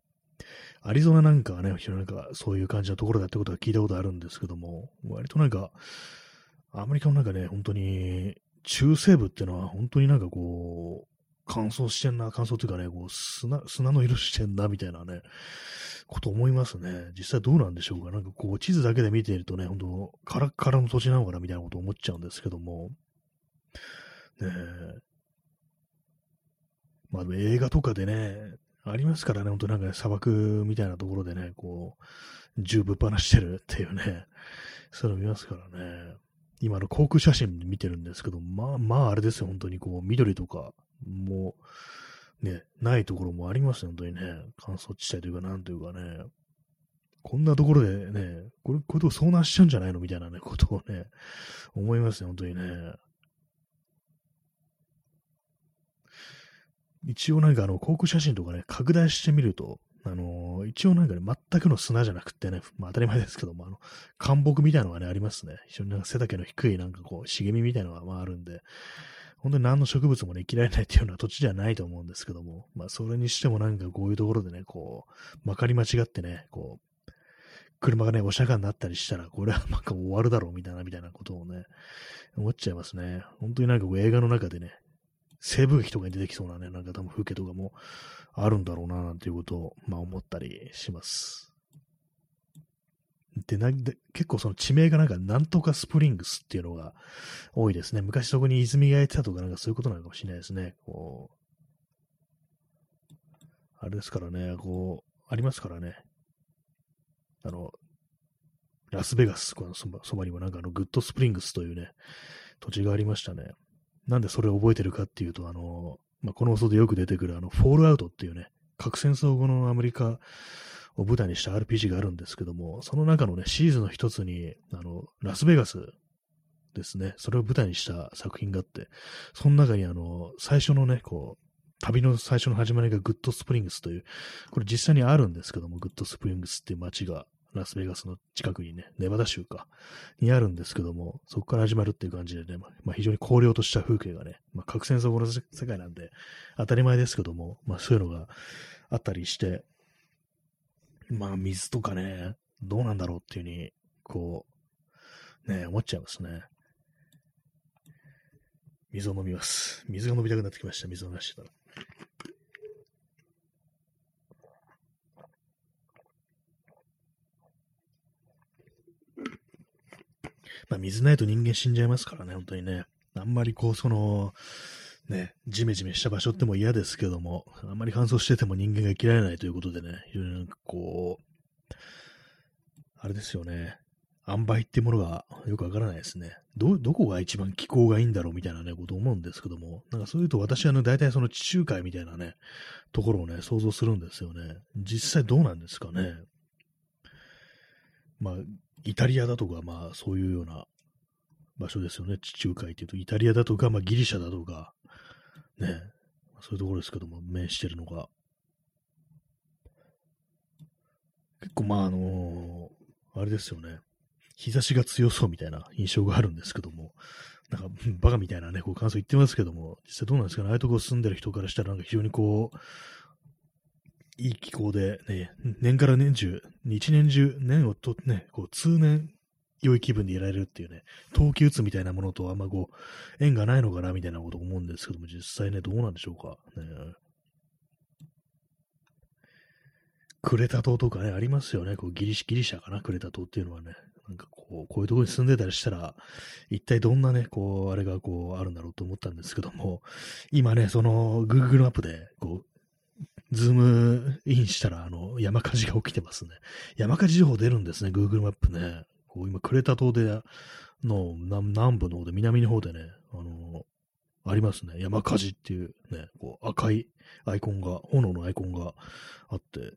A: アリゾナなんかはね、なんかそういう感じのところだってことは聞いたことあるんですけども、割となんか、アメリカの中ね、本当に、中西部っていうのは本当になんかこう、乾燥してんな、乾燥というかね、こう砂、砂の色してんな、みたいなね、こと思いますね。実際どうなんでしょうか？なんかこう、地図だけで見ているとね、本当カラッカラの土地なのかな、みたいなこと思っちゃうんですけども、ね。まあ、映画とかでね、ありますからね、本当なんか、ね、砂漠みたいなところでね、こう、銃ぶっ放してるっていうね、そういうの見ますからね。今の航空写真見てるんですけど、まあまああれですよ、本当にこう、緑とか、もう、ね、ないところもありますよ、本当にね。乾燥地帯というか、なんというかね。こんなところでね、これ、こういうとこ遭難しちゃうんじゃないのみたいなね、ことをね、思いますね、本当にね。一応なんかあの、航空写真とかね、拡大してみると、あのー、一応なんかね、全くの砂じゃなくてね、まあ当たり前ですけども、あの、干木みたいなのがね、ありますね。非常になんか背丈の低いなんかこう、茂みみたいなのがまああるんで、本当に何の植物もね、生きられないっていうような土地じゃないと思うんですけども、まあそれにしてもなんかこういうところでね、こう、まかり間違ってね、こう、車がね、お釈迦になったりしたら、これはなんか終わるだろうみたいな、みたいなことをね、思っちゃいますね。本当になんかこう映画の中でね、西部劇とかに出てきそうなね、なんか多分風景とかもあるんだろうな、なんていうことを、まあ思ったりします。で、なで結構その地名がなんか、なんとかスプリングスっていうのが多いですね。昔そこに泉がいてたとかなんかそういうことなのかもしれないですね。こう、あれですからね、こう、ありますからね。あの、ラスベガス、このそばそばにもなんかあの、グッドスプリングスというね、土地がありましたね。なんでそれを覚えてるかっていうと、あの、まあ、この放送でよく出てくるあの、フォールアウトっていうね、核戦争後のアメリカを舞台にした RPG があるんですけども、その中のね、シーズンの一つに、あの、ラスベガスですね、それを舞台にした作品があって、その中にあの、最初のね、こう、旅の最初の始まりがグッドスプリングスという、これ実際にあるんですけども、グッドスプリングスっていう街がラスベガスの近くにね、ネバダ州か、にあるんですけども、そこから始まるっていう感じでね、まあ、非常に荒涼とした風景がね、まあ、核戦争後の世界なんで、当たり前ですけども、まあ、そういうのがあったりして、まあ、水とかね、どうなんだろうっていうふうに、こう、ね、思っちゃいますね。水を飲みます。水が飲みたくなってきました、水を出してたら。まあ、水ないと人間死んじゃいますからね、本当にね。あんまりこう、その、ね、ジメジメした場所っても嫌ですけども、あんまり乾燥してても人間が生きられないということでね、非常になんかこう、あれですよね。塩梅っていうものがよくわからないですね。ど、どこが一番気候がいいんだろうみたいなね、こと思うんですけども、なんかそういうと私はね、大体その地中海みたいなね、ところをね、想像するんですよね。実際どうなんですかね。まあ、イタリアだとか、まあ、そういうような場所ですよね。地中海っていうと、イタリアだとか、まあ、ギリシャだとか、ね、そういうところですけども、面してるのが。結構、まあ、あのー、あれですよね。日差しが強そうみたいな印象があるんですけども、なんか、バカみたいなね、こう感想言ってますけども、実際どうなんですかね、ああいうとこ住んでる人からしたら、なんか非常にこう、いい気候で、ね、年から年中、一年中、年をとね、こう通年良い気分でいられるっていうね、冬季打つみたいなものとあんまこう、縁がないのかなみたいなこと思うんですけども、実際ね、どうなんでしょうか。ね、クレタ島とかね、ありますよね。こうギリシギリシャかな、クレタ島っていうのはね。なんかこう、こういうところに住んでたりしたら、一体どんなね、こう、あれがこう、あるんだろうと思ったんですけども、今ね、その、Google マップで、こう、ズームインしたら、あの、山火事が起きてますね。山火事情報出るんですね、Google マップね。こう今、クレタ島で、の南部の方で、南の方でね、あの、ありますね。山火事っていうね、こう赤いアイコンが、炎のアイコンがあって、で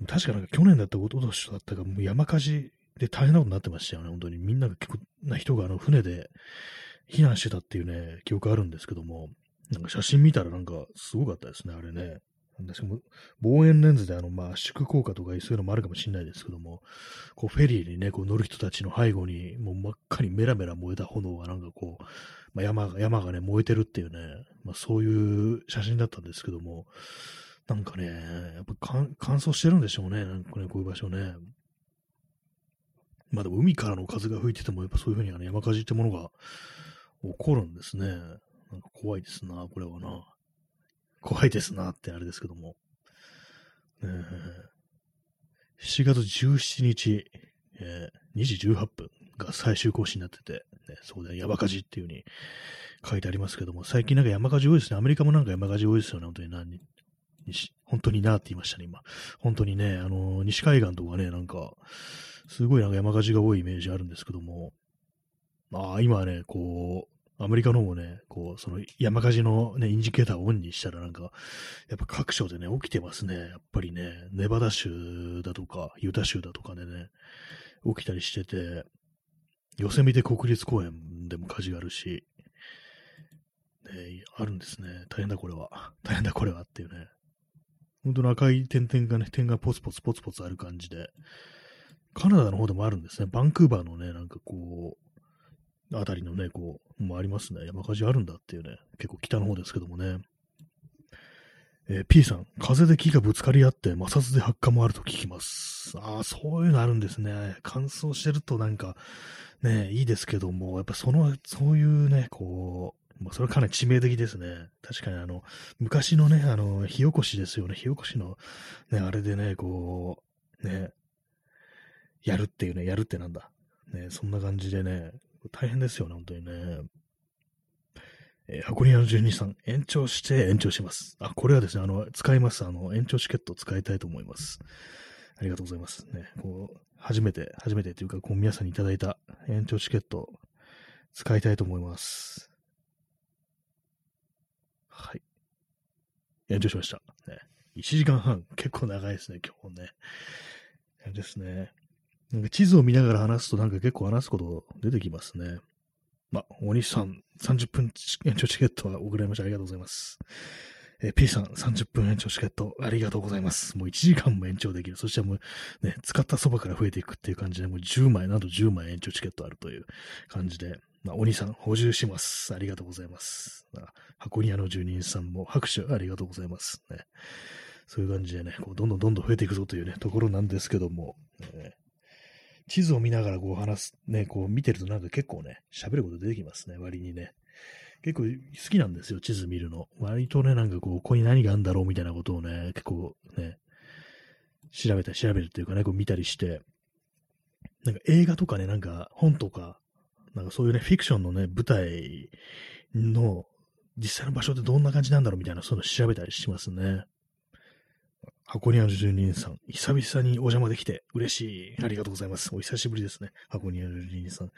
A: も確かなんか去年だったことだったか、もう山火事で大変なことになってましたよね、本当に。みんなが結構な人があの船で避難してたっていうね、記憶あるんですけども、なんか写真見たらなんかすごかったですね、あれね。私も望遠レンズであの、まあ、圧縮効果とかそういうのもあるかもしれないですけども、こう、フェリーにね、こう乗る人たちの背後に、もう真っ赤にメラメラ燃えた炎がなんかこう、まあ、山が、山がね、燃えてるっていうね、まあ、そういう写真だったんですけども、なんかね、やっぱ乾燥してるんでしょうね、なんかね、こういう場所ね。まあでも海からの風が吹いてても、やっぱそういうふうにあの山火事ってものが起こるんですね。なんか怖いですな、これはな。怖いですなってあれですけども。えー、7月17日、えー、2時18分が最終更新になってて、ね、そこで山火事っていう風に書いてありますけども、最近なんか山火事多いですね。アメリカもなんか山火事多いですよね。本当に何本当になって言いましたね、今。本当にね、あのー、西海岸とかね、なんか、すごいなんか山火事が多いイメージあるんですけども、ああ、今はね、こう、アメリカの方もね、こう、その山火事のね、インジケーターをオンにしたらなんか、やっぱ各所でね、起きてますね。やっぱりね、ネバダ州だとか、ユタ州だとかでね、起きたりしてて、ヨセミテ国立公園でも火事があるし、ね、あるんですね。大変だこれは。[laughs] 大変だこれはっていうね。本当の赤い点々がね、点がポツポツポツポツある感じで、カナダの方でもあるんですね。バンクーバーのね、なんかこう、あたりのね、こう、もありますね。山火事あるんだっていうね、結構北の方ですけどもね。えー、P さん、風で木がぶつかり合って摩擦で発火もあると聞きます。ああ、そういうのあるんですね。乾燥してるとなんか、ね、いいですけども、やっぱその、そういうね、こう、まあ、それはかなり致命的ですね。確かにあの、昔のね、あの、火起こしですよね。火起こしの、ね、あれでね、こう、ね、やるっていうね、やるってなんだ。ね、そんな感じでね、大変ですよね、本当にね。えー、箱庭の12さん、延長して延長します。あ、これはですね、あの、使います。あの、延長チケットを使いたいと思います。ありがとうございます。ね、こう、初めて、初めてというか、こう、皆さんにいただいた延長チケット、使いたいと思います。はい。延長しました。ね。1時間半、結構長いですね、今日ね。ですね。なんか地図を見ながら話すとなんか結構話すこと出てきますね。ま、大西さん、30分 [laughs] 延長チケットは送られました。ありがとうございます。え、P さん、30分延長チケット、ありがとうございます。もう1時間も延長できる。そしてもう、ね、使ったそばから増えていくっていう感じで、もう10枚、なんと10枚延長チケットあるという感じで、まあ、お兄さん、補充します。ありがとうございます。あ、箱庭の住人さんも拍手ありがとうございます。ね、そういう感じでね、こうどんどんどんどん増えていくぞというね、ところなんですけども、ね、地図を見ながらこう話す、ね、こう見てるとなんか結構ね、喋ること出てきますね、割にね。結構好きなんですよ、地図見るの。割とね、なんかこう、ここに何があるんだろうみたいなことをね、結構ね、調べたり調べるっていうかね、こう見たりして、なんか映画とかね、なんか本とか、なんかそういうね、フィクションのね、舞台の実際の場所ってどんな感じなんだろうみたいな、そういうの調べたりしますね。箱庭の住人さん、久々にお邪魔できて嬉しい。ありがとうございます。お久しぶりですね。箱庭の住人さん。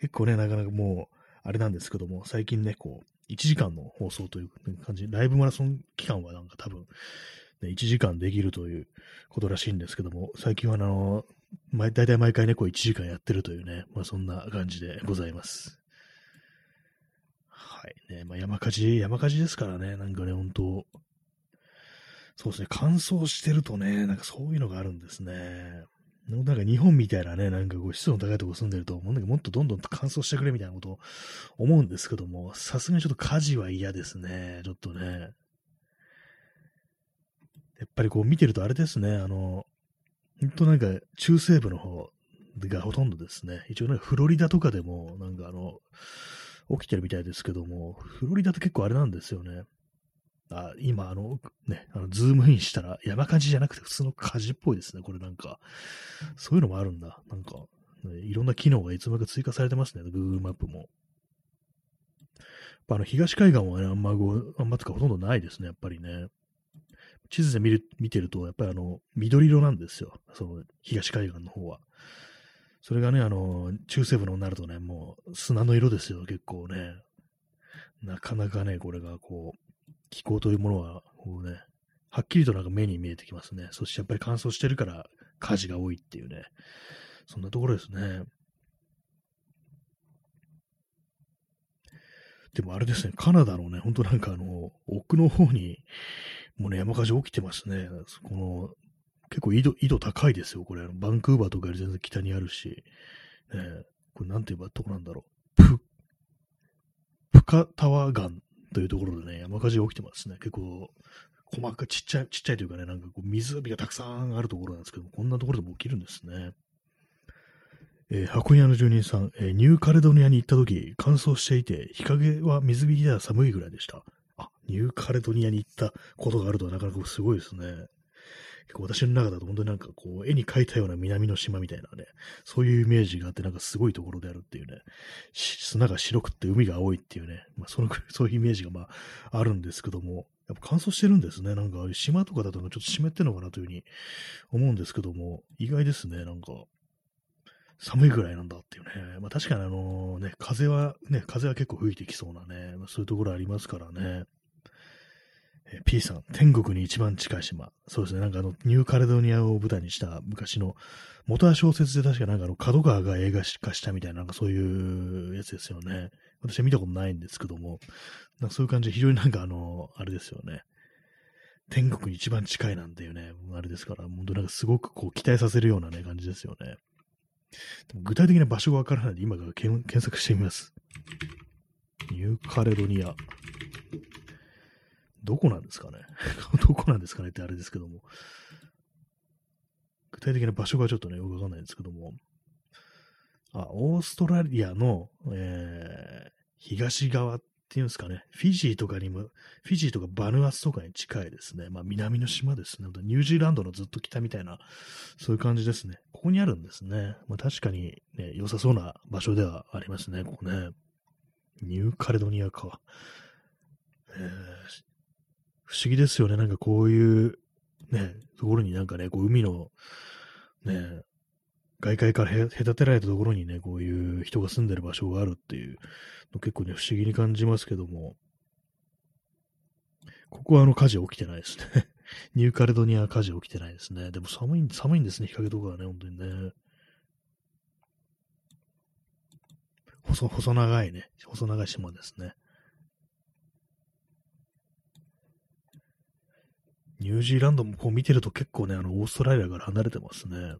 A: 結構ね、なかなかもう、あれなんですけども、最近ね、こう、1時間の放送という感じ、ライブマラソン期間はなんか多分、ね、1時間できるということらしいんですけども、最近はあの、大体毎回ね、こう1時間やってるというね、まあそんな感じでございます。はいね、まあ山火事、山火事ですからね、なんかね、本当そうですね、乾燥してるとね、なんかそういうのがあるんですね。なんか日本みたいなね、なんかこう湿度の高いとこ住んでると、もっとどんどん乾燥してくれみたいなことを思うんですけども、さすがにちょっと火事は嫌ですね。ちょっとね。やっぱりこう見てるとあれですね、あの、ほんとなんか中西部の方がほとんどですね。一応ね、フロリダとかでもなんかあの、起きてるみたいですけども、フロリダって結構あれなんですよね。あ今、あの、ね、あの、ズームインしたら山火事じゃなくて普通の火事っぽいですね、これなんか。そういうのもあるんだ。なんか、ね、いろんな機能がいつの間にか追加されてますね、Google マップも。あの、東海岸はね、あんま、あんまとかほとんどないですね、やっぱりね。地図で見る、見てると、やっぱりあの、緑色なんですよ。その、東海岸の方は。それがね、あの、中西部のになるとね、もう砂の色ですよ、結構ね。なかなかね、これがこう、気候というものは、こうね、はっきりとなんか目に見えてきますね。そしてやっぱり乾燥してるから火事が多いっていうね。そんなところですね。でもあれですね、カナダのね、ほんとなんかあの、奥の方に、もうね、山火事起きてますね。この、結構緯度、緯度高いですよ、これ。バンクーバーとかより全然北にあるし。ね、これなんて言えばとこなんだろう。プ、プカタワガンというところでね、山火事が起きてますね。結構、細かく、ちっちゃい、ちっちゃいというかね、なんかこう湖がたくさんあるところなんですけど、こんなところでも起きるんですね。えー、箱庭の住人さん、えー、ニューカレドニアに行った時、乾燥していて、日陰は水引では寒いぐらいでした。あ、ニューカレドニアに行ったことがあるとはなかなかすごいですね。結構私の中だと本当になんかこう、絵に描いたような南の島みたいなね、そういうイメージがあってなんかすごいところであるっていうね、砂が白くって海が青いっていうね、まあその、[laughs] そういうイメージがまああるんですけども、やっぱ乾燥してるんですね。なんか島とかだとちょっと湿ってんのかなというふうに思うんですけども、意外ですね、なんか。寒いぐらいなんだっていうね。まあ確かにあのね、風はね、風は結構吹いてきそうなね、まあ、そういうところありますからね。え P さん、天国に一番近い島。そうですね、なんかあの、ニューカレドニアを舞台にした昔の、元は小説で確かなんかあの、角川が映画化したみたいな、なんかそういうやつですよね。私は見たことないんですけども、なんかそういう感じで非常になんかあの、あれですよね。天国に一番近いなんていうね、あれですから、本当なんかすごくこう期待させるようなね、感じですよね。具体的な場所がわからないので、今から検索してみます。ニューカレドニア。どこなんですかね？[laughs] どこなんですかねってあれですけども。具体的な場所がちょっとね、よくわかんないんですけども。あ、オーストラリアの、えー、東側っていうんですかね。フィジーとかにも、フィジーとかバヌアツとかに近いですね。まあ南の島ですね。ニュージーランドのずっと北みたいな、そういう感じですね。ここにあるんですね。まあ確かにね、良さそうな場所ではありますね、ここね。ニューカレドニアか。えー、不思議ですよね。なんかこういう、ね、ところになんかね、こう海の、ね、外界から隔てられたところにね、こういう人が住んでる場所があるっていうの結構ね、不思議に感じますけども、ここはあの火事起きてないですね。[laughs] ニューカレドニア火事起きてないですね。でも寒い、寒いんですね、日陰とかはね、本当にね。細、細長いね、細長い島ですね。ニュージーランドもこう見てると結構ね、あの、オーストラリアから離れてますね。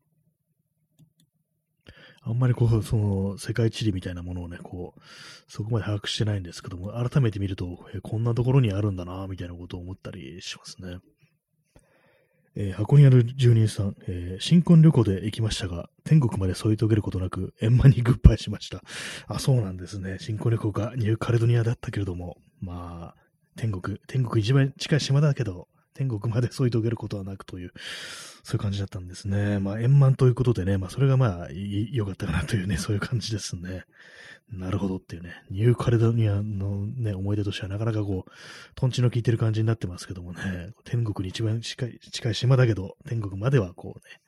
A: あんまりこう、その、世界地理みたいなものをね、こう、そこまで把握してないんですけども、改めて見ると、えこんなところにあるんだな、みたいなことを思ったりしますね。えー、箱にある住人さん、えー、新婚旅行で行きましたが、天国まで添い遂げることなく、円満にグッバイしました。あ、そうなんですね。新婚旅行がニューカレドニアだったけれども、まあ、天国、天国一番近い島だけど、天国まで添い遂げることはなくという、そういう感じだったんですね。まあ、円満ということでね、まあ、それがまあ、良かったかなというね、そういう感じですね。なるほどっていうね、ニューカレドニアのね、思い出としてはなかなかこう、トンチの効いてる感じになってますけどもね、天国に一番近い、近い島だけど、天国まではこうね、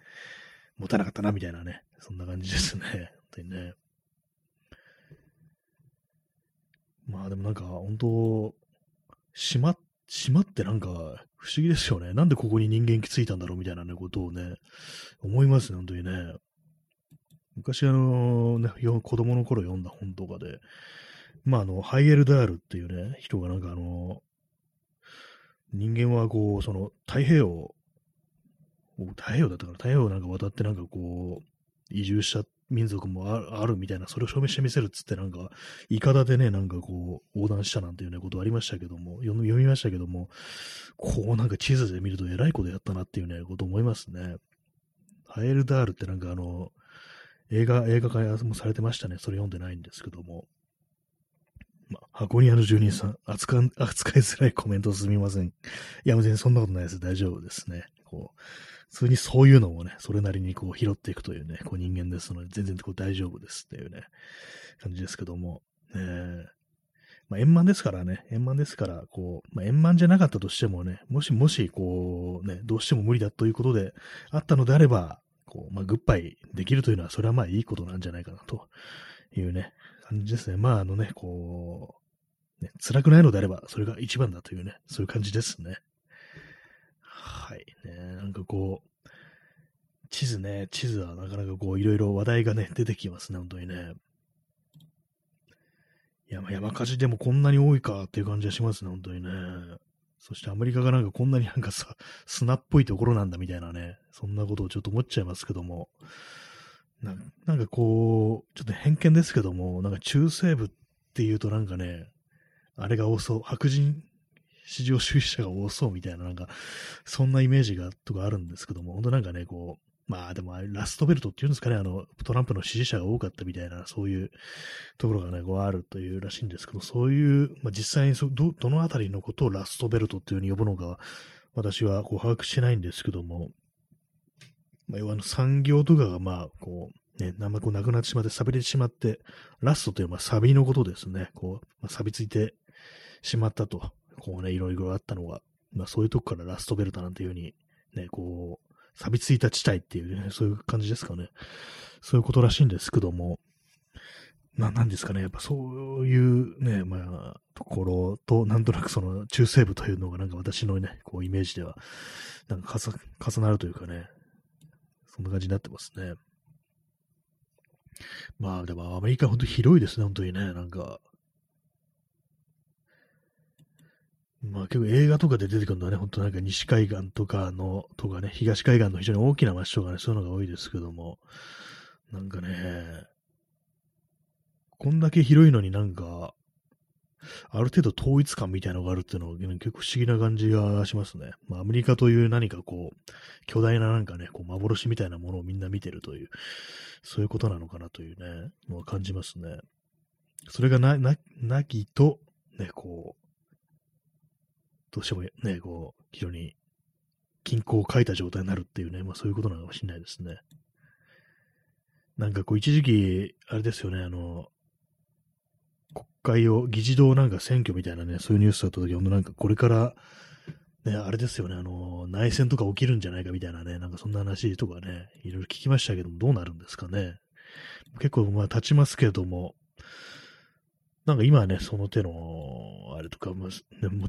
A: 持たなかったなみたいなね、そんな感じですね。本当にね。まあでもなんか、本当島、島ってなんか、不思議ですよね。なんでここに人間気づいたんだろうみたいなね、ことをね、思いますね、本当にね。昔あの、ね、子供の頃読んだ本とかで、まああの、ハイエルダールっていうね、人がなんかあの、人間はこう、その、太平洋、太平洋だったから、太平洋なんか渡ってなんかこう、移住した民族もあるみたいな、それを証明してみせるっつって、なんか、いかだでね、なんかこう、横断したなんていうね、ことありましたけども、読みましたけども、こうなんか地図で見ると偉いことやったなっていうね、こと思いますね。ハエルダールってなんかあの、映画、映画化もされてましたね。それ読んでないんですけども。まあ箱庭の住人さん、扱扱いづらいコメントすみません。いや、別にそんなことないです。大丈夫ですね。こう、普通にそういうのもね、それなりにこう拾っていくというね、こう人間ですので、全然こう大丈夫ですっていうね、感じですけども、ねまあ、円満ですからね、円満ですから、こう、まあ、円満じゃなかったとしてもね、もしもし、こう、ね、どうしても無理だということであったのであれば、こう、まあ、グッバイできるというのは、それはまあいいことなんじゃないかなというね、感じですね。まあ、あのね、こう、ね、辛くないのであれば、それが一番だというね、そういう感じですね。はい。ね、なんかこう、地図ね、地図はなかなかこう、いろいろ話題がね、出てきますね、本当にね。山山火事でもこんなに多いかっていう感じがしますね、本当にね。そしてアメリカがなんかこんなになんかさ、[laughs] 砂っぽいところなんだみたいなね、そんなことをちょっと思っちゃいますけども。ななんかこう、ちょっと偏見ですけども、なんか中西部っていうとなんかね、あれが多そう、白人市場主義者が多そうみたいな、なんか、そんなイメージが、とかあるんですけども、本当なんかね、こう、まあでもラストベルトっていうんですかね、あの、トランプの支持者が多かったみたいな、そういうところがね、こうあるというらしいんですけど、そういう、まあ実際にそど、どのあたりのことをラストベルトっていうふうに呼ぶのかは、私はこう把握してないんですけども、まあ、要はあの産業とかがまあ、こう、ね、生こうなくなってしまって、錆びれてしまって、ラストというのは錆のことですね。こう、まあ、錆びついてしまったと。こうね、いろいろあったのが、まあそういうとこからラストベルトなんていうふうに、ね、こう、錆びついた地帯っていうね、[laughs] そういう感じですかね。そういうことらしいんですけども、な、なんですかね、やっぱそういうね、まあ、ところと、なんとなくその中西部というのがなんか私のね、こうイメージでは、なんか重なるというかね、そんな感じになってますね。まあ、でもアメリカ本当広いですね、本当にね、なんか。まあ結構映画とかで出てくるのはね、本当なんか西海岸とかの、とかね、東海岸の非常に大きな街とかね、そういうのが多いですけども、なんかね、こんだけ広いのになんか、ある程度統一感みたいなのがあるっていうのは、ね、結構不思議な感じがしますね。まあ、アメリカという何かこう、巨大ななんかね、こう幻みたいなものをみんな見てるという、そういうことなのかなというね、のは感じますね。それがな、な、なきと、ね、こう、どうしてもね、こう、非常に均衡を書いた状態になるっていうね、まあそういうことなのかもしれないですね。なんかこう一時期、あれですよね、あの、国会を、議事堂なんか選挙みたいなね、そういうニュースだった時、ほんとなんかこれから、ね、あれですよね、あの、内戦とか起きるんじゃないかみたいなね、なんかそんな話とかね、いろいろ聞きましたけども、どうなるんですかね。結構まあ立ちますけども、なんか今はね、その手の、あれとか、まあ、ね、も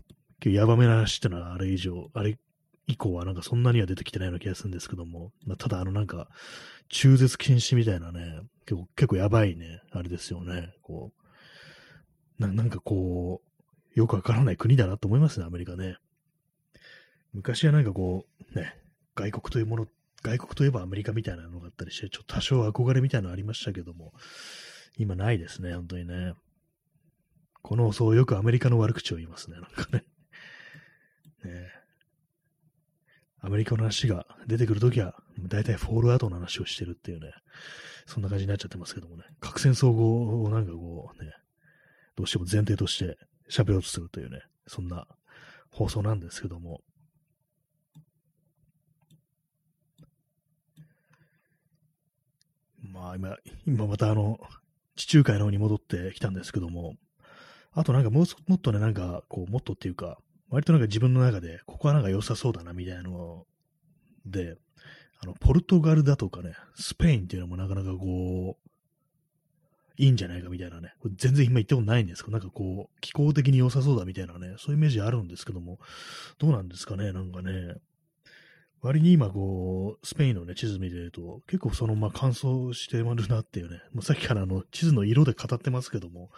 A: やばめな話ってのはあれ以上、あれ以降はなんかそんなには出てきてないような気がするんですけども、まあ、ただあのなんか、中絶禁止みたいなね、結構結構やばいね、あれですよね、こう、ななんかこう、よくわからない国だなと思いますね、アメリカね。昔はなんかこう、ね、外国というもの、外国といえばアメリカみたいなのがあったりして、ちょっと多少憧れみたいなのありましたけども、今ないですね、本当にね。この、そうよくアメリカの悪口を言いますね、なんかね。ね。アメリカの話が出てくるときは、大体フォールアウトの話をしてるっていうね、そんな感じになっちゃってますけどもね、核戦争後をなんかこうね、どうしても前提として喋ろうとするというね、そんな放送なんですけども、まあ今、今またあの、地中海の方に戻ってきたんですけども、あとなんかもうもっとね、なんかこう、もっとっていうか、割となんか自分の中で、ここはなんか良さそうだなみたいなので、あの、ポルトガルだとかね、スペインっていうのもなかなかこう、いいんじゃないかみたいなね、全然今言ったことないんですけど、なんかこう、気候的に良さそうだみたいなね、そういうイメージあるんですけども、どうなんですかね、なんかね、割に今こう、スペインのね、地図見てると、結構そのまま乾燥してまるなっていうね、もうさっきからあの、地図の色で語ってますけども、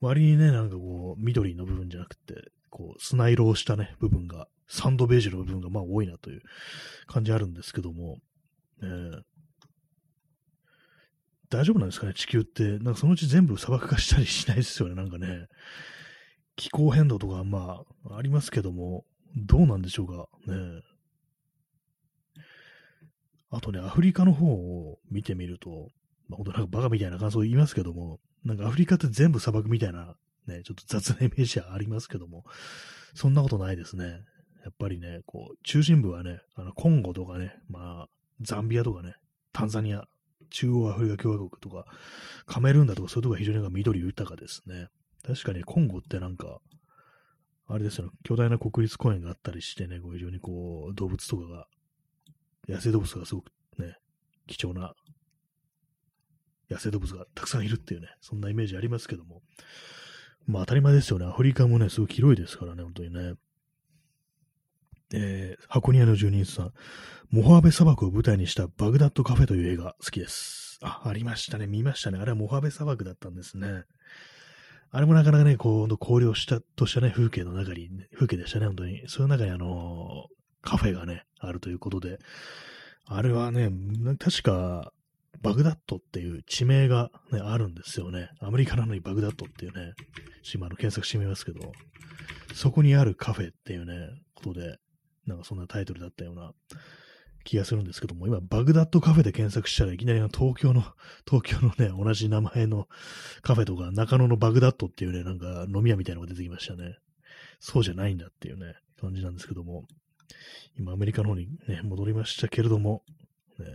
A: 割にね、なんかこう、緑の部分じゃなくて、こう、砂色をしたね、部分が、サンドベージュの部分がまあ多いなという感じあるんですけども、えー、大丈夫なんですかね、地球って。なんかそのうち全部砂漠化したりしないですよね、なんかね。気候変動とか、まあ、ありますけども、どうなんでしょうか、ね。あとね、アフリカの方を見てみると、まあ、本当なんかバカみたいな感想を言いますけども、なんかアフリカって全部砂漠みたいなね、ちょっと雑なイメージはありますけども、そんなことないですね。やっぱりね、こう、中心部はね、あの、コンゴとかね、まあ、ザンビアとかね、タンザニア、中央アフリカ共和国とか、カメルーンだとか、そういうとこが非常に緑豊かですね。確かにコンゴってなんか、あれですよね、巨大な国立公園があったりしてね、こう非常にこう、動物とかが、野生動物がすごくね、貴重な野生動物がたくさんいるっていうね、そんなイメージありますけども、まあ当たり前ですよね。アフリカもね、すごい広いですからね、本当にね。えー、箱庭の住人さん、モハーベ砂漠を舞台にしたバグダッドカフェという映画好きです。あ、ありましたね。見ましたね。あれはモハーベ砂漠だったんですね。あれもなかなかね、こう、ほんと荒涼したとしたね、風景の中に、風景でしたね、本当に。その中にあのカフェがね、あるということで、あれはね、確か、バグダッドっていう地名が、ね、あるんですよね。アメリカなのにバグダッドっていうね、今の検索してみますけど、そこにあるカフェっていうね、ことで、なんかそんなタイトルだったような気がするんですけども、今、バグダッドカフェで検索したらいきなり東京の、[laughs] 東京のね、同じ名前のカフェとか、中野のバグダッドっていうね、なんか飲み屋みたいなのが出てきましたね。そうじゃないんだっていうね、感じなんですけども、今アメリカの方にね、戻りましたけれども、ね、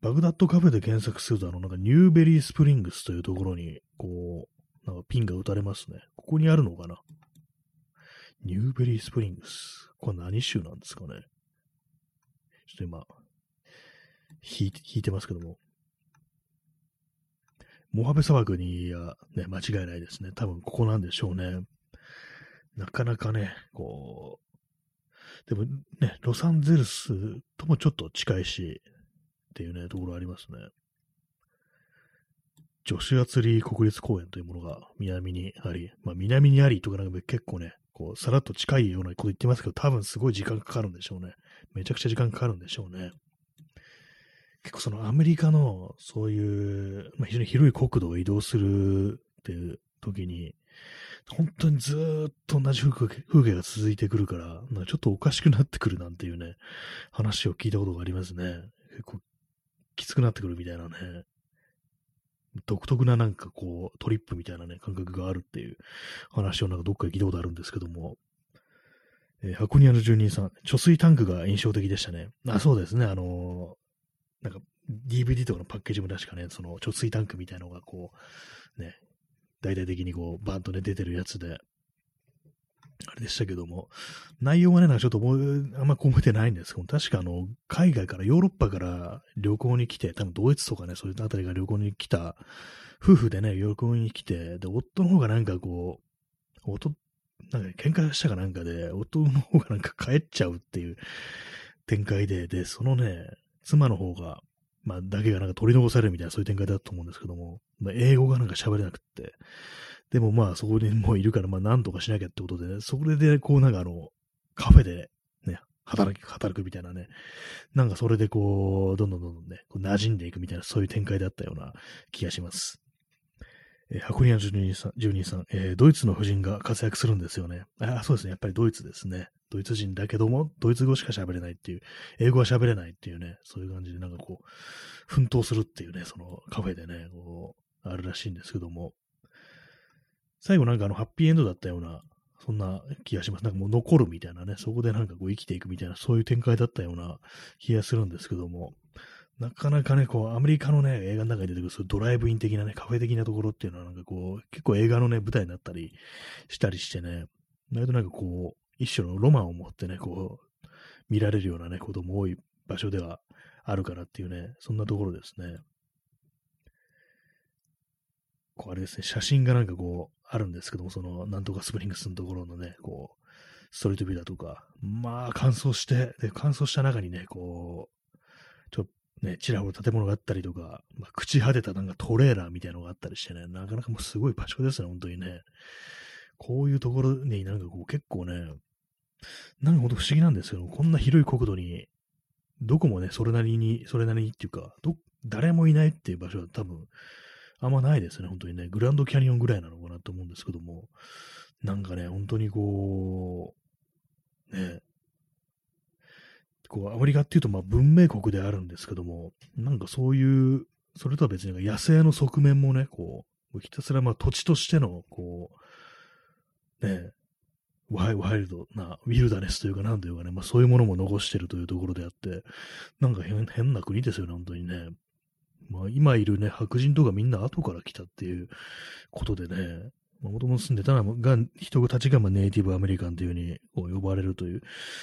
A: バグダッドカフェで検索すると、あの、なんかニューベリースプリングスというところに、こう、なんかピンが打たれますね。ここにあるのかな？ニューベリースプリングス。これ何州なんですかね？ちょっと今、引いて引いてますけども。モハベ砂漠にはね、間違いないですね。多分ここなんでしょうね。なかなかね、こう、でもね、ロサンゼルスともちょっと近いし、っていうね、ところありますね。ジョシュアツリー国立公園というものが南にあり、まあ南にありとかなんか結構ね、こう、さらっと近いようなこと言ってますけど、多分すごい時間かかるんでしょうね。めちゃくちゃ時間かかるんでしょうね。結構そのアメリカのそういう、まあ、非常に広い国土を移動するっていう時に、本当にずっと同じ風景風景が続いてくるから、なんかちょっとおかしくなってくるなんていうね、話を聞いたことがありますね。結構きつくなってくるみたいなね。独特ななんかこう、トリップみたいなね、感覚があるっていう話をなんかどっかで聞いたことあるんですけども、えー、箱庭の住人さん、貯水タンクが印象的でしたね。あ、そうですね、あのー、なんか DVD とかのパッケージも確かね、その貯水タンクみたいのがこう、ね、大々的にこう、バンとね、出てるやつで、あれでしたけども、内容はね、なんかちょっと覚え、あんま覚えてないんですけど、確かあの、海外から、ヨーロッパから旅行に来て、多分ドイツとかね、そういうあたりが旅行に来た、夫婦でね、旅行に来て、で、夫の方がなんかこう、夫、なんか喧嘩したかなんかで、夫の方がなんか帰っちゃうっていう展開で、で、そのね、妻の方が、まあ、だけがなんか取り残されるみたいなそういう展開だったと思うんですけども、まあ、英語がなんか喋れなくって、でもまあそこにもういるからまあなんとかしなきゃってことで、ね、それでこうなんかあの、カフェでね、働き、働くみたいなね、なんかそれでこう、どんどんどんどんね、こう馴染んでいくみたいなそういう展開だったような気がします。えー、箱庭住人さん、住人さん、えー、ドイツの夫人が活躍するんですよね。あ、そうですね。やっぱりドイツですね。ドイツ人だけども、ドイツ語しか喋れないっていう、英語は喋れないっていうね、そういう感じでなんかこう、奮闘するっていうね、そのカフェでね、こう、あるらしいんですけども、最後なんかあの、ハッピーエンドだったような、そんな気がします。なんかもう残るみたいなね、そこでなんかこう生きていくみたいな、そういう展開だったような気がするんですけども、なかなかね、こう、アメリカのね、映画の中に出てくる、そういうドライブイン的なね、カフェ的なところっていうのは、なんかこう、結構映画のね、舞台になったりしたりしてね、だけどなんかこう、一種のロマンを持ってね、こう、見られるようなね、ことも多い場所ではあるからっていうね、そんなところですね。こう、あれですね、写真がなんかこう、あるんですけども、その、なんとかスプリングスのところのね、こう、ストリートビューだとか、まあ、乾燥して、で、乾燥した中にね、こう、ちょっとね、ちらほら建物があったりとか、まあ、朽ち果てたなんかトレーラーみたいなのがあったりしてね、なかなかもうすごい場所ですね、本当にね。こういうところになんかこう結構ね、なんかほんと不思議なんですけど、こんな広い国土に、どこもね、それなりに、それなりにっていうか、ど、誰もいないっていう場所は多分、あんまないですね、本当にね。グランドキャニオンぐらいなのかなと思うんですけども、なんかね、本当にこう、ね、こう、アメリカっていうと、まあ、文明国であるんですけども、なんかそういう、それとは別に野生の側面もね、こう、ひたすらまあ土地としての、こう、ね、ワイワイルドな、ウィルダネスというか、なんというかね、まあそういうものも残してるというところであって、なんか変変な国ですよね、本当にね。まあ今いるね、白人とかみんな後から来たっていうことでね、もともと住んでたのが、人たちがまネイティブアメリカンというふうに呼ばれるという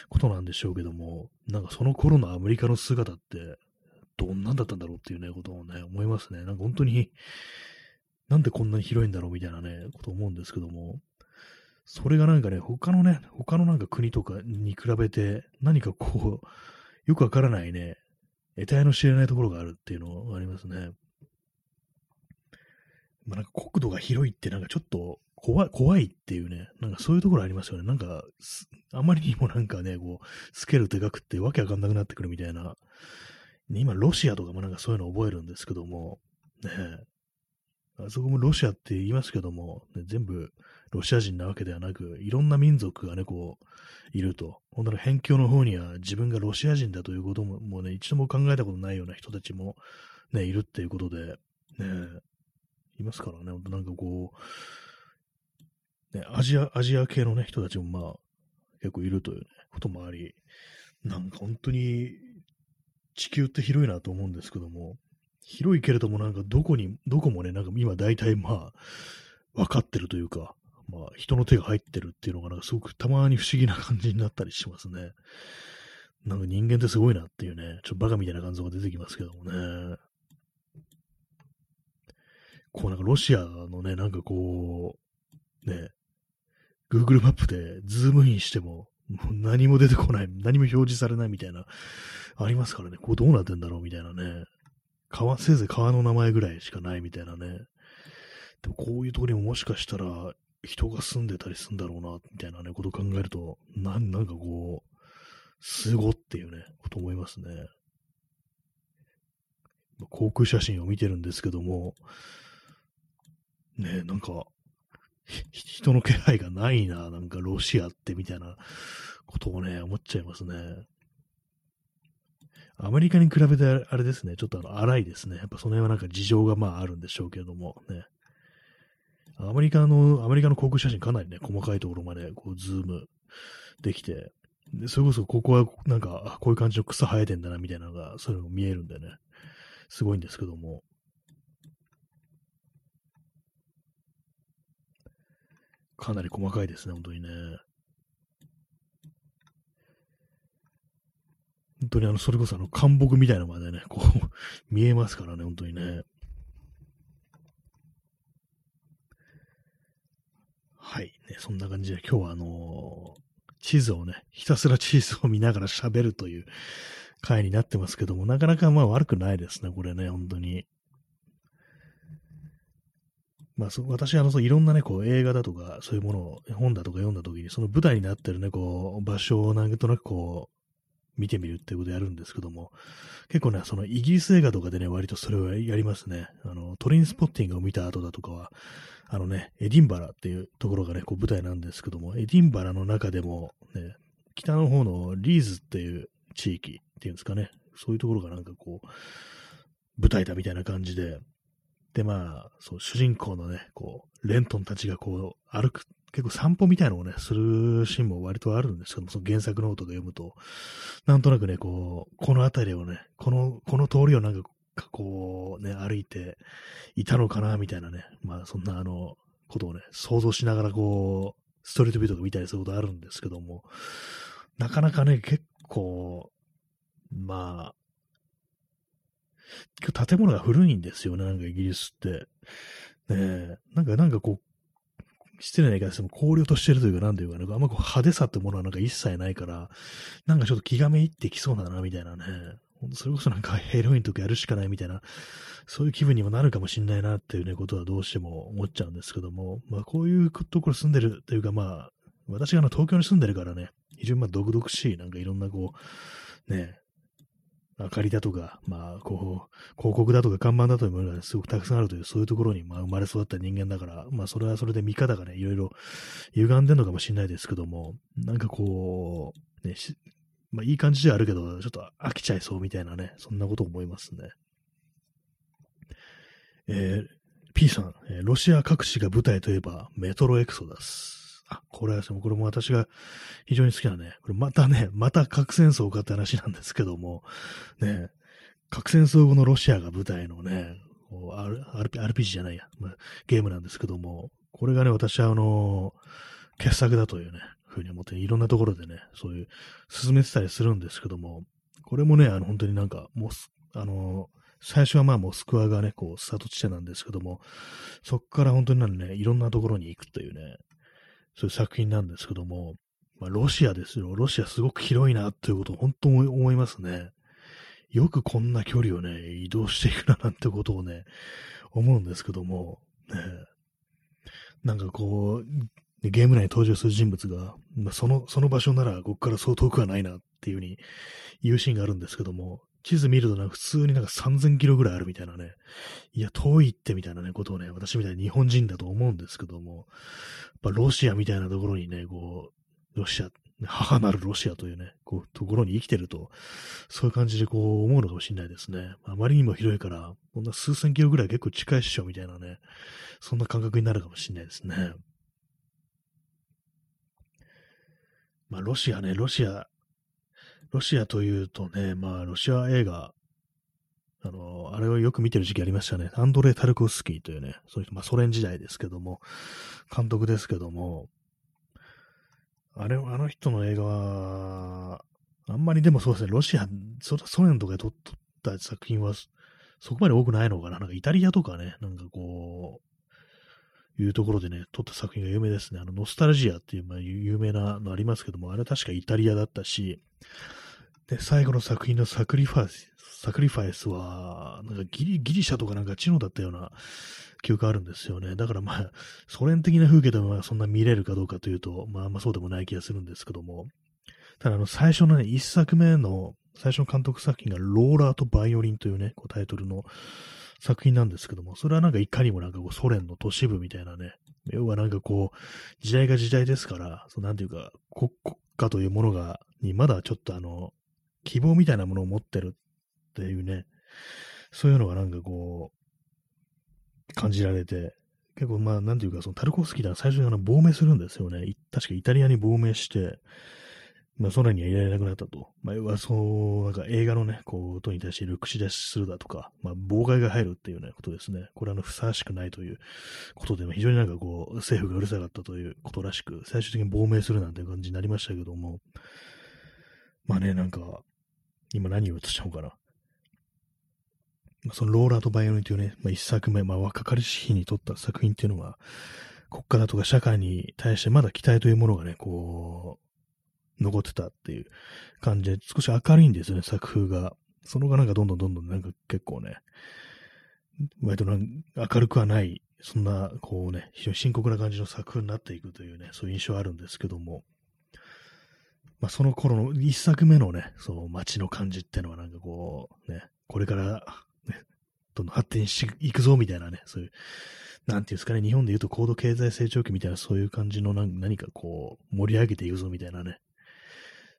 A: ことなんでしょうけども、なんかその頃のアメリカの姿って、どんなんだったんだろうっていうね、ことをね、思いますね。なんか本当に、なんでこんなに広いんだろうみたいなね、こと思うんですけども、それがなんかね、他のね、他のなんか国とかに比べて、何かこう、よくわからないね、得体の知れないところがあるっていうのがありますね。まあ、なんか国土が広いってなんかちょっと怖い、怖いっていうね、なんかそういうところありますよね。なんか、あまりにもなんかね、こう、スケールでかくってわけわかんなくなってくるみたいな。今、ロシアとかもなんかそういうの覚えるんですけども、ねあそこもロシアって言いますけども、ね、全部ロシア人なわけではなく、いろんな民族がね、こう、いると。ほんなら辺境の方には自分がロシア人だということも、もうね、一度も考えたことないような人たちもね、いるっていうことで、ね、いますからね、なんかこう、ね、アジア、アジア系のね、人たちもまあ、結構いるという、ね、こともあり、なんか本当に地球って広いなと思うんですけども、広いけれどもなんかどこに、どこもね、なんか今大体まあ、分かってるというか、まあ人の手が入ってるっていうのがなんかすごくたまに不思議な感じになったりしますね。なんか人間ってすごいなっていうね、ちょっとバカみたいな感想が出てきますけどもね。こうなんかロシアのね、なんかこう、ね、Google マップでズームインしても、もう何も出てこない、何も表示されないみたいな、ありますからね、こうどうなってんだろうみたいなね。川、せいぜい川の名前ぐらいしかないみたいなね。でもこういうとこにももしかしたら人が住んでたりするんだろうな、みたいなね、ことを考えると、なん、なんかこう、すごっていうね、こと思いますね。航空写真を見てるんですけども、ねなんか、人の気配がないな、なんかロシアってみたいなことをね、思っちゃいますね。アメリカに比べてあれですね、ちょっとあの荒いですね。やっぱその辺はなんか事情がまああるんでしょうけどもね。アメリカの、アメリカの航空写真かなりね、細かいところまでこうズームできて、でそれこそここはなんか、こういう感じの草生えてんだなみたいなのが、そういうのが見えるんでね、すごいんですけども。かなり細かいですね、本当にね。本当にあの、それこそあの、干木みたいなのまでね、こう見えますからね、本当にね。はい。そんな感じで今日はあの、地図をね、ひたすら地図を見ながら喋るという回になってますけども、なかなかまあ悪くないですね、これね、本当に。まあ、そ私はあの、そういろんなね、こう、映画だとか、そういうものを、本だとか読んだ時に、その舞台になってるね、こう、場所をなんとなくこう、見てみるっていうことやるんですけども、結構ね、そのイギリス映画とかでね、割とそれをやりますね。あの、トレインスポッティングを見た後だとかは、あのね、エディンバラっていうところがね、こう舞台なんですけども、エディンバラの中でも、ね、北の方のリーズっていう地域っていうんですかね、そういうところがなんかこう、舞台だみたいな感じで、で、まあ、そう、主人公のね、こう、レントンたちがこう、歩く、結構散歩みたいなのをね、するシーンも割とあるんですけども、その原作のとか読むと、なんとなくね、こう、この辺りをね、この、この通りをなんか、こう、ね、歩いていたのかな、みたいなね、まあ、そんなあの、ことをね、想像しながらこう、ストリートビューとか見たりすることあるんですけども、なかなかね、結構、まあ、建物が古いんですよね、なんかイギリスって。ねえ、なんか、なんかこう、失礼な言い方しても荒涼としてるというか、なんていうかね、あんまこう派手さってものはなんか一切ないから、なんかちょっと気がめいってきそうだな、みたいなね。それこそなんかヘロインとかやるしかないみたいな、そういう気分にもなるかもしんないなっていうね、ことはどうしても思っちゃうんですけども、まあこういうところ住んでるというかまあ、私があの東京に住んでるからね、非常にまあ独々しい、なんかいろんなこう、ね、明かりだとか、まあ、こう、広告だとか看板だというものがすごくたくさんあるという、そういうところに、まあ、生まれ育った人間だから、まあ、それはそれで見方がね、いろいろ歪んでるのかもしれないですけども、なんかこう、ね、まあ、いい感じではあるけど、ちょっと飽きちゃいそうみたいなね、そんなこと思いますね。えー、P さん、ロシア各地が舞台といえば、メトロエクソダス。これはですね、これも私が非常に好きなね、これまたね、また核戦争かって話なんですけども、ね、核戦争後のロシアが舞台のね、RPG じゃないや、ま、ゲームなんですけども、これがね、私はあの、傑作だというね、ふうに思って、いろんなところでね、そういう、進めてたりするんですけども、これもね、あの、本当になんか、もう、あの、最初はまあモスクワがね、こう、スタート地点なんですけども、そこから本当になんね、いろんなところに行くというね、そういう作品なんですけども、まあ、ロシアですよ。ロシアすごく広いなっていうことを本当に思いますね。よくこんな距離をね、移動していくななんてことをね、思うんですけども、ね、なんかこう、ゲーム内に登場する人物が、まあ、その、その場所ならここからそう遠くはないなっていうふうに言うシーンがあるんですけども、地図見るとな普通になんか3000キロぐらいあるみたいなね。いや、遠いってみたいなね、ことをね、私みたいに日本人だと思うんですけども、やっぱロシアみたいなところにね、こう、ロシア、母なるロシアというね、こう、ところに生きてると、そういう感じでこう思うのかもしれないですね。あまりにも広いから、こんな数千キロぐらい結構近いっしょみたいなね、そんな感覚になるかもしれないですね。まあ、ロシアね、ロシア、ロシアというとね、まあ、ロシア映画、あの、あれをよく見てる時期ありましたね。アンドレイ・タルコスキーというね、そういう、まあ、ソ連時代ですけども、監督ですけども、あれ、あの人の映画は、あんまりでもそうですね、ロシア、ソ連とかで撮った作品はそこまで多くないのかな。なんかイタリアとかね、なんかこう、いうところでね、撮った作品が有名ですね。あの、ノスタルジアっていう、まあ、有名なのありますけども、あれは確かイタリアだったし、で、最後の作品のサクリファイス、サクリファイスは、なんかギリギリシャとかなんかチノだったような記憶あるんですよね。だからまあ、ソ連的な風景でもそんな見れるかどうかというと、まああんまそうでもない気がするんですけども、ただあの、最初のね、一作目の、最初の監督作品がローラーとバイオリンというね、こうタイトルの作品なんですけども、それはなんかいかにもなんかこうソ連の都市部みたいなね、要はなんかこう、時代が時代ですから、そうなんていうか、国家というものが、にまだちょっとあの、希望みたいなものを持ってるっていうね、そういうのがなんかこう、感じられて、結構まあ、なんていうか、そのタルコフスキーは最初にあの亡命するんですよね。確かイタリアに亡命して、まあ、空にはいられなくなったと。まあ、要は、そう、なんか映画のね、こう、音に対して口出しするだとか、まあ、妨害が入るっていうね、ことですね。これは、あの、ふさわしくないということで、非常になんかこう、政府がうるさかったということらしく、最終的に亡命するなんて感じになりましたけども、まあね、なんか、今何を言おうとしたのかな。そのローラーとバイオリンというね、まあ、一作目、まあ、若かりし日に撮った作品っていうのは、国家だとか社会に対してまだ期待というものがね、こう、残ってたっていう感じで、少し明るいんですよね、作風が。その後なんかどんどんどんどんなんか結構ね、割となん明るくはない、そんな、こうね、非常に深刻な感じの作風になっていくというね、そういう印象あるんですけども、まあ、その頃の一作目のね、その街の感じっていうのはなんかこう、ね、これから、ね、どんどん発展していくぞみたいなね、そういう、なんていうんですかね、日本で言うと高度経済成長期みたいなそういう感じの何かこう、盛り上げていくぞみたいなね、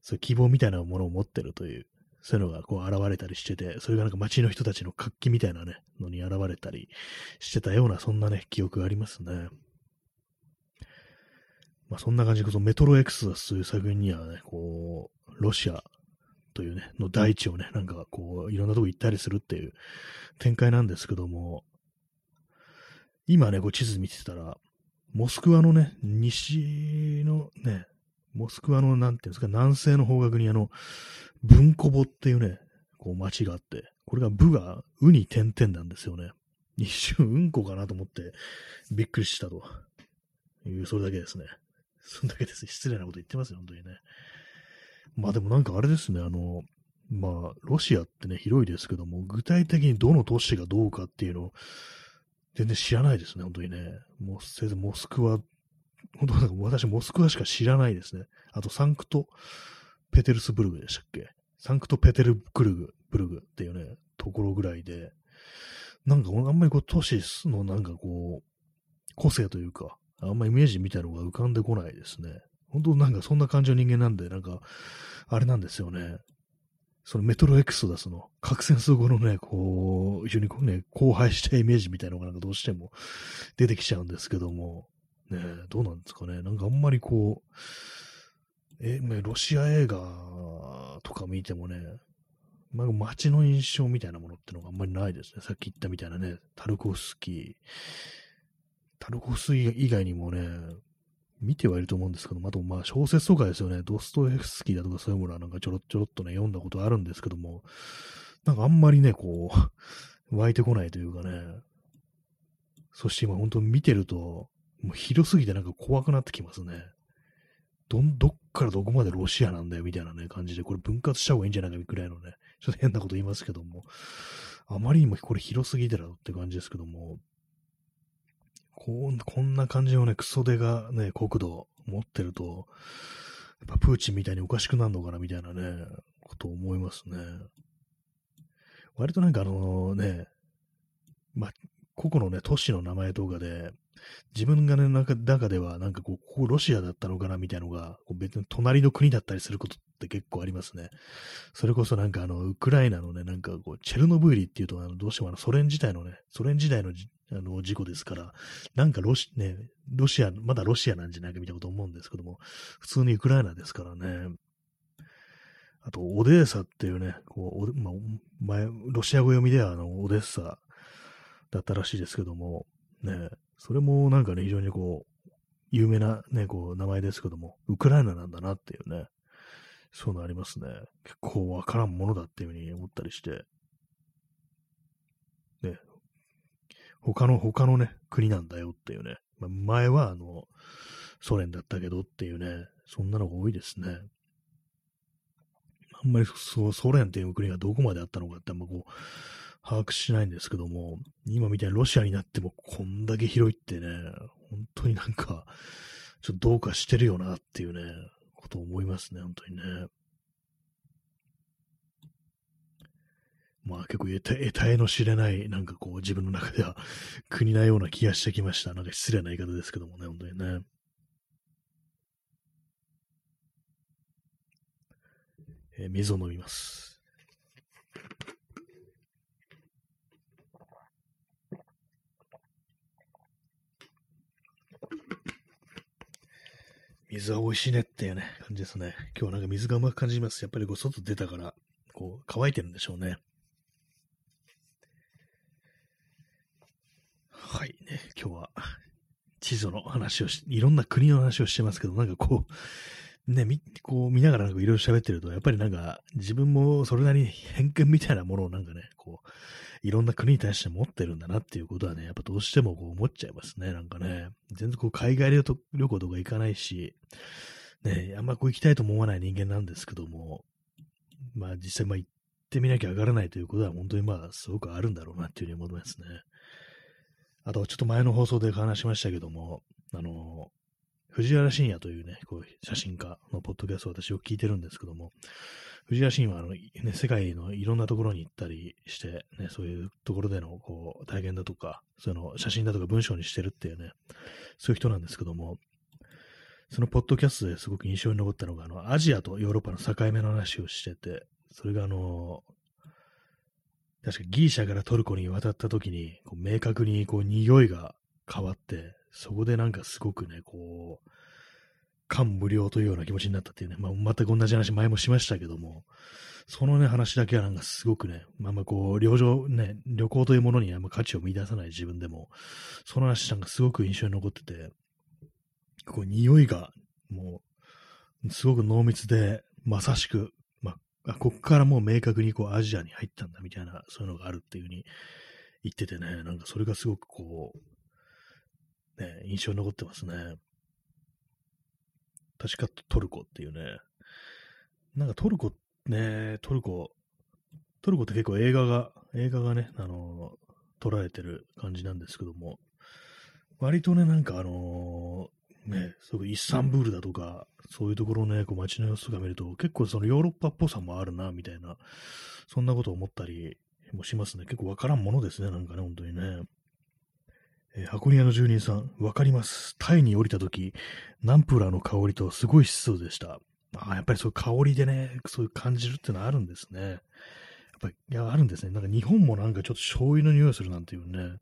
A: そういう希望みたいなものを持ってるという、そういうのがこう現れたりしてて、それがなんか街の人たちの活気みたいなね、のに現れたりしてたような、そんなね、記憶がありますね。まあ、そんな感じで、メトロエクスダスという作品にはね、こう、ロシアというね、の大地をね、なんかこう、いろんなとこ行ったりするっていう展開なんですけども、今ね、こう地図見てたら、モスクワのね、西のね、モスクワの、なんていうんですか、南西の方角にあの、ブンコボっていうね、こう街があって、これがブがウに点々なんですよね。一瞬うんこかなと思ってびっくりしたという、それだけですね。そんだけです。失礼なこと言ってますよ、本当にね。まあでもなんかあれですね、あの、まあ、ロシアってね、広いですけども、具体的にどの都市がどうかっていうのを、全然知らないですね、本当にね。もう、せいぜいモスクワ、本当なんか私、モスクワしか知らないですね。あと、サンクトペテルスブルグでしたっけ？サンクトペテルブルグ、ブルグっていうね、ところぐらいで、なんかあんまりこう都市のなんかこう、個性というか、あんまイメージみたいなのが浮かんでこないですね。本当なんかそんな感じの人間なんで、なんか、あれなんですよね。そのメトロエクソダスの核戦争後のね、こう、非常にこうね、荒廃したイメージみたいなのがなんかどうしても出てきちゃうんですけども、ね、どうなんですかね。なんかあんまりこう、え、ロシア映画とか見てもね、まあ、街の印象みたいなものってのがあんまりないですね。さっき言ったみたいなね、タルコフスキー、タルコフス以外にもね、見てはいると思うんですけども、あとまあ小説とかですよね、ドストエフスキーだとかそういうものはなんかちょろちょろっとね、読んだことあるんですけども、なんかあんまりね、こう、[laughs] 湧いてこないというかね、そして今本当に見てると、もう広すぎてなんか怖くなってきますね。ど、どっからどこまでロシアなんだよみたいなね、感じで、これ分割した方がいいんじゃないかぐらいのね、ちょっと変なこと言いますけども、あまりにもこれ広すぎてだろって感じですけども、こうこんな感じのね、クソデがね、国土持ってると、やっぱプーチンみたいにおかしくなるのかなみたいなね、ことを思いますね。割となんかあのね、まあ、個々のね、都市の名前とかで、自分がね、中では、なんかこう、ここロシアだったのかなみたいなのが、こう別に隣の国だったりすることって結構ありますね。それこそなんかあの、ウクライナのね、なんかこう、チェルノブイリっていうと、あの、どうしてもあの、ソ連時代のね、ソ連時代のあの、事故ですから、なんかロシ、ね、ロシア、まだロシアなんじゃないかみたいなこと思うんですけども、普通にウクライナですからね。あと、オデーサっていうね、こう、まあ、前、ロシア語読みでは、あの、オデッサだったらしいですけども、ね、それもなんかね、非常にこう、有名なね、こう、名前ですけども、ウクライナなんだなっていうね、そういうのありますね。結構わからんものだっていうふうに思ったりして。他の、他のね、国なんだよっていうね。まあ、前は、あの、ソ連だったけどっていうね、そんなのが多いですね。あんまりそう、ソ連っていう国がどこまであったのかってあんまこう、把握しないんですけども、今みたいにロシアになってもこんだけ広いってね、本当になんか、ちょっとどうかしてるよなっていうね、ことを思いますね、本当にね。まあ結構得体得体の知れない、なんかこう自分の中では国なような気がしてきました。なんか失礼な言い方ですけどもね、本当にね。えー、水を飲みます。水は美味しいねっていうね、感じですね。今日はなんか水がうまく感じます。やっぱりこう外出たから、こう乾いてるんでしょうね。はいね、今日は地図の話をし、いろんな国の話をしてますけど、なんかこう、ね、み、こう見ながらなんかいろいろ喋ってると、やっぱりなんか自分もそれなりに偏見みたいなものをなんかね、こう、いろんな国に対して持ってるんだなっていうことはね、やっぱどうしてもこう思っちゃいますね、なんかね。全然こう海外旅行とか行かないし、ね、あんまこう行きたいと思わない人間なんですけども、まあ実際まあ行ってみなきゃ上がらないということは本当にまあすごくあるんだろうなっていうふうに思いますね。あとちょっと前の放送で話しましたけども、あの、藤原信也というね、こう写真家のポッドキャストを私を聞いてるんですけども、藤原信はあの、ね、世界のいろんなところに行ったりして、ね、そういうところでのこう体験だとか、その写真だとか文章にしてるっていうね、そういう人なんですけども、そのポッドキャストですごく印象に残ったのが、あの、アジアとヨーロッパの境目の話をしてて、それがあの、確かギリシャからトルコに渡った時に、こう明確にこう匂いが変わって、そこでなんかすごくね、こう、感無量というような気持ちになったっていうね、まあ、全く同じ話前もしましたけども、そのね、話だけはなんかすごくね、まあまあこう、旅情、ね、旅行というものにあんま価値を見出さない自分でも、その話なんかすごく印象に残ってて、こう、匂いが、もう、すごく濃密で、まさしく、あ、こっからもう明確にこう、アジアに入ったんだみたいな、そういうのがあるっていうふうに言っててね、なんかそれがすごくこう、ね、印象に残ってますね。確かトルコっていうね。なんかトルコ、ね、トルコ、トルコって結構映画が、映画がね、あの撮られてる感じなんですけども、割とね、なんかあのー、ね、すごいイスタンブールだとか、そういうところのね、こう街の様子が見ると、結構そのヨーロッパっぽさもあるな、みたいな、そんなことを思ったりもしますね。結構わからんものですね、なんかね、本当にね。えー、箱庭の住人さん、わかります。タイに降りたとき、ナンプラーの香りとすごい湿度でした。あやっぱりそういう香りでね、そういう感じるってのはあるんですね。やっぱり、いや、あるんですね。なんか日本もなんかちょっと醤油の匂いするなんていうね、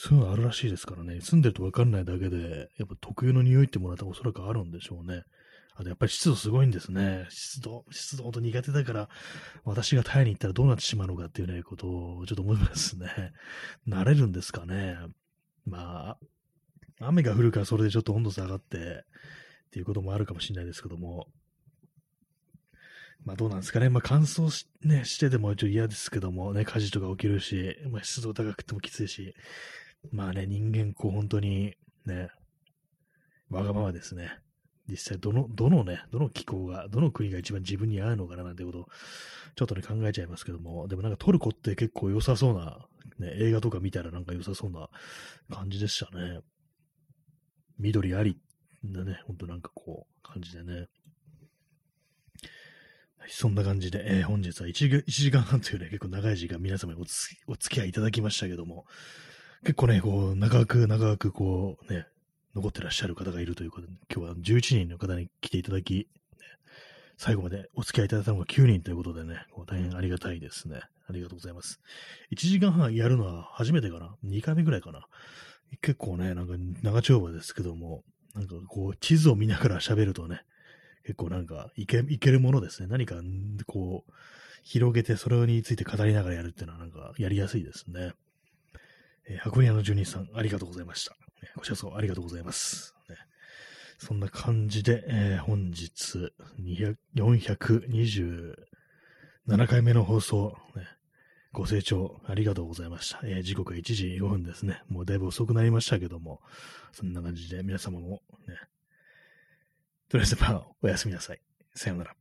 A: そういうのあるらしいですからね。住んでるとわかんないだけで、やっぱ特有の匂いってもらったらおそらくあるんでしょうね。あとやっぱり湿度すごいんですね。湿度、湿度ほんと苦手だから、私がタイに行ったらどうなってしまうのかっていうね、ことをちょっと思いますね。慣れるんですかね。まあ、雨が降るからそれでちょっと温度下がって、っていうこともあるかもしれないですけども、まあどうなんですかね。まあ乾燥し,、ね、しててもちょっと嫌ですけどもね、火事とか起きるし、まあ湿度高くてもきついし、まあね、人間こう本当にね、わがままですね。実際どの、どのね、どの気候が、どの国が一番自分に合うのかななんてことを、ちょっとね、考えちゃいますけども、でもなんかトルコって結構良さそうな、ね、映画とか見たらなんか良さそうな感じでしたね。緑ありなね、ほんとなんかこう、感じでね。そんな感じで、えー、本日は 1, 1時間半というね、結構長い時間皆様にお付き合いいただきましたけども、結構ね、こう、長く長くこう、ね、残ってらっしゃる方がいるということで、今日は11人の方に来ていただき、最後までお付き合いいただいたのが9人ということでね、こう大変ありがたいですね。ありがとうございます。1時間半やるのは初めてかな ?2 回目ぐらいかな？結構ね、なんか長丁場ですけども、なんかこう、地図を見ながら喋るとね、結構なんかいけ、いけるものですね。何かこう、広げてそれについて語りながらやるっていうのはなんかやりやすいですね。えー、箱庭の住人さん、ありがとうございました。こちらこそありがとうございます。ね、そんな感じで、えー、本日427回目の放送、ね、ご清聴ありがとうございました。えー、時刻は1時5分ですね。もうだいぶ遅くなりましたけども、そんな感じで皆様もね、とりあえずまあ、おやすみなさい。さようなら。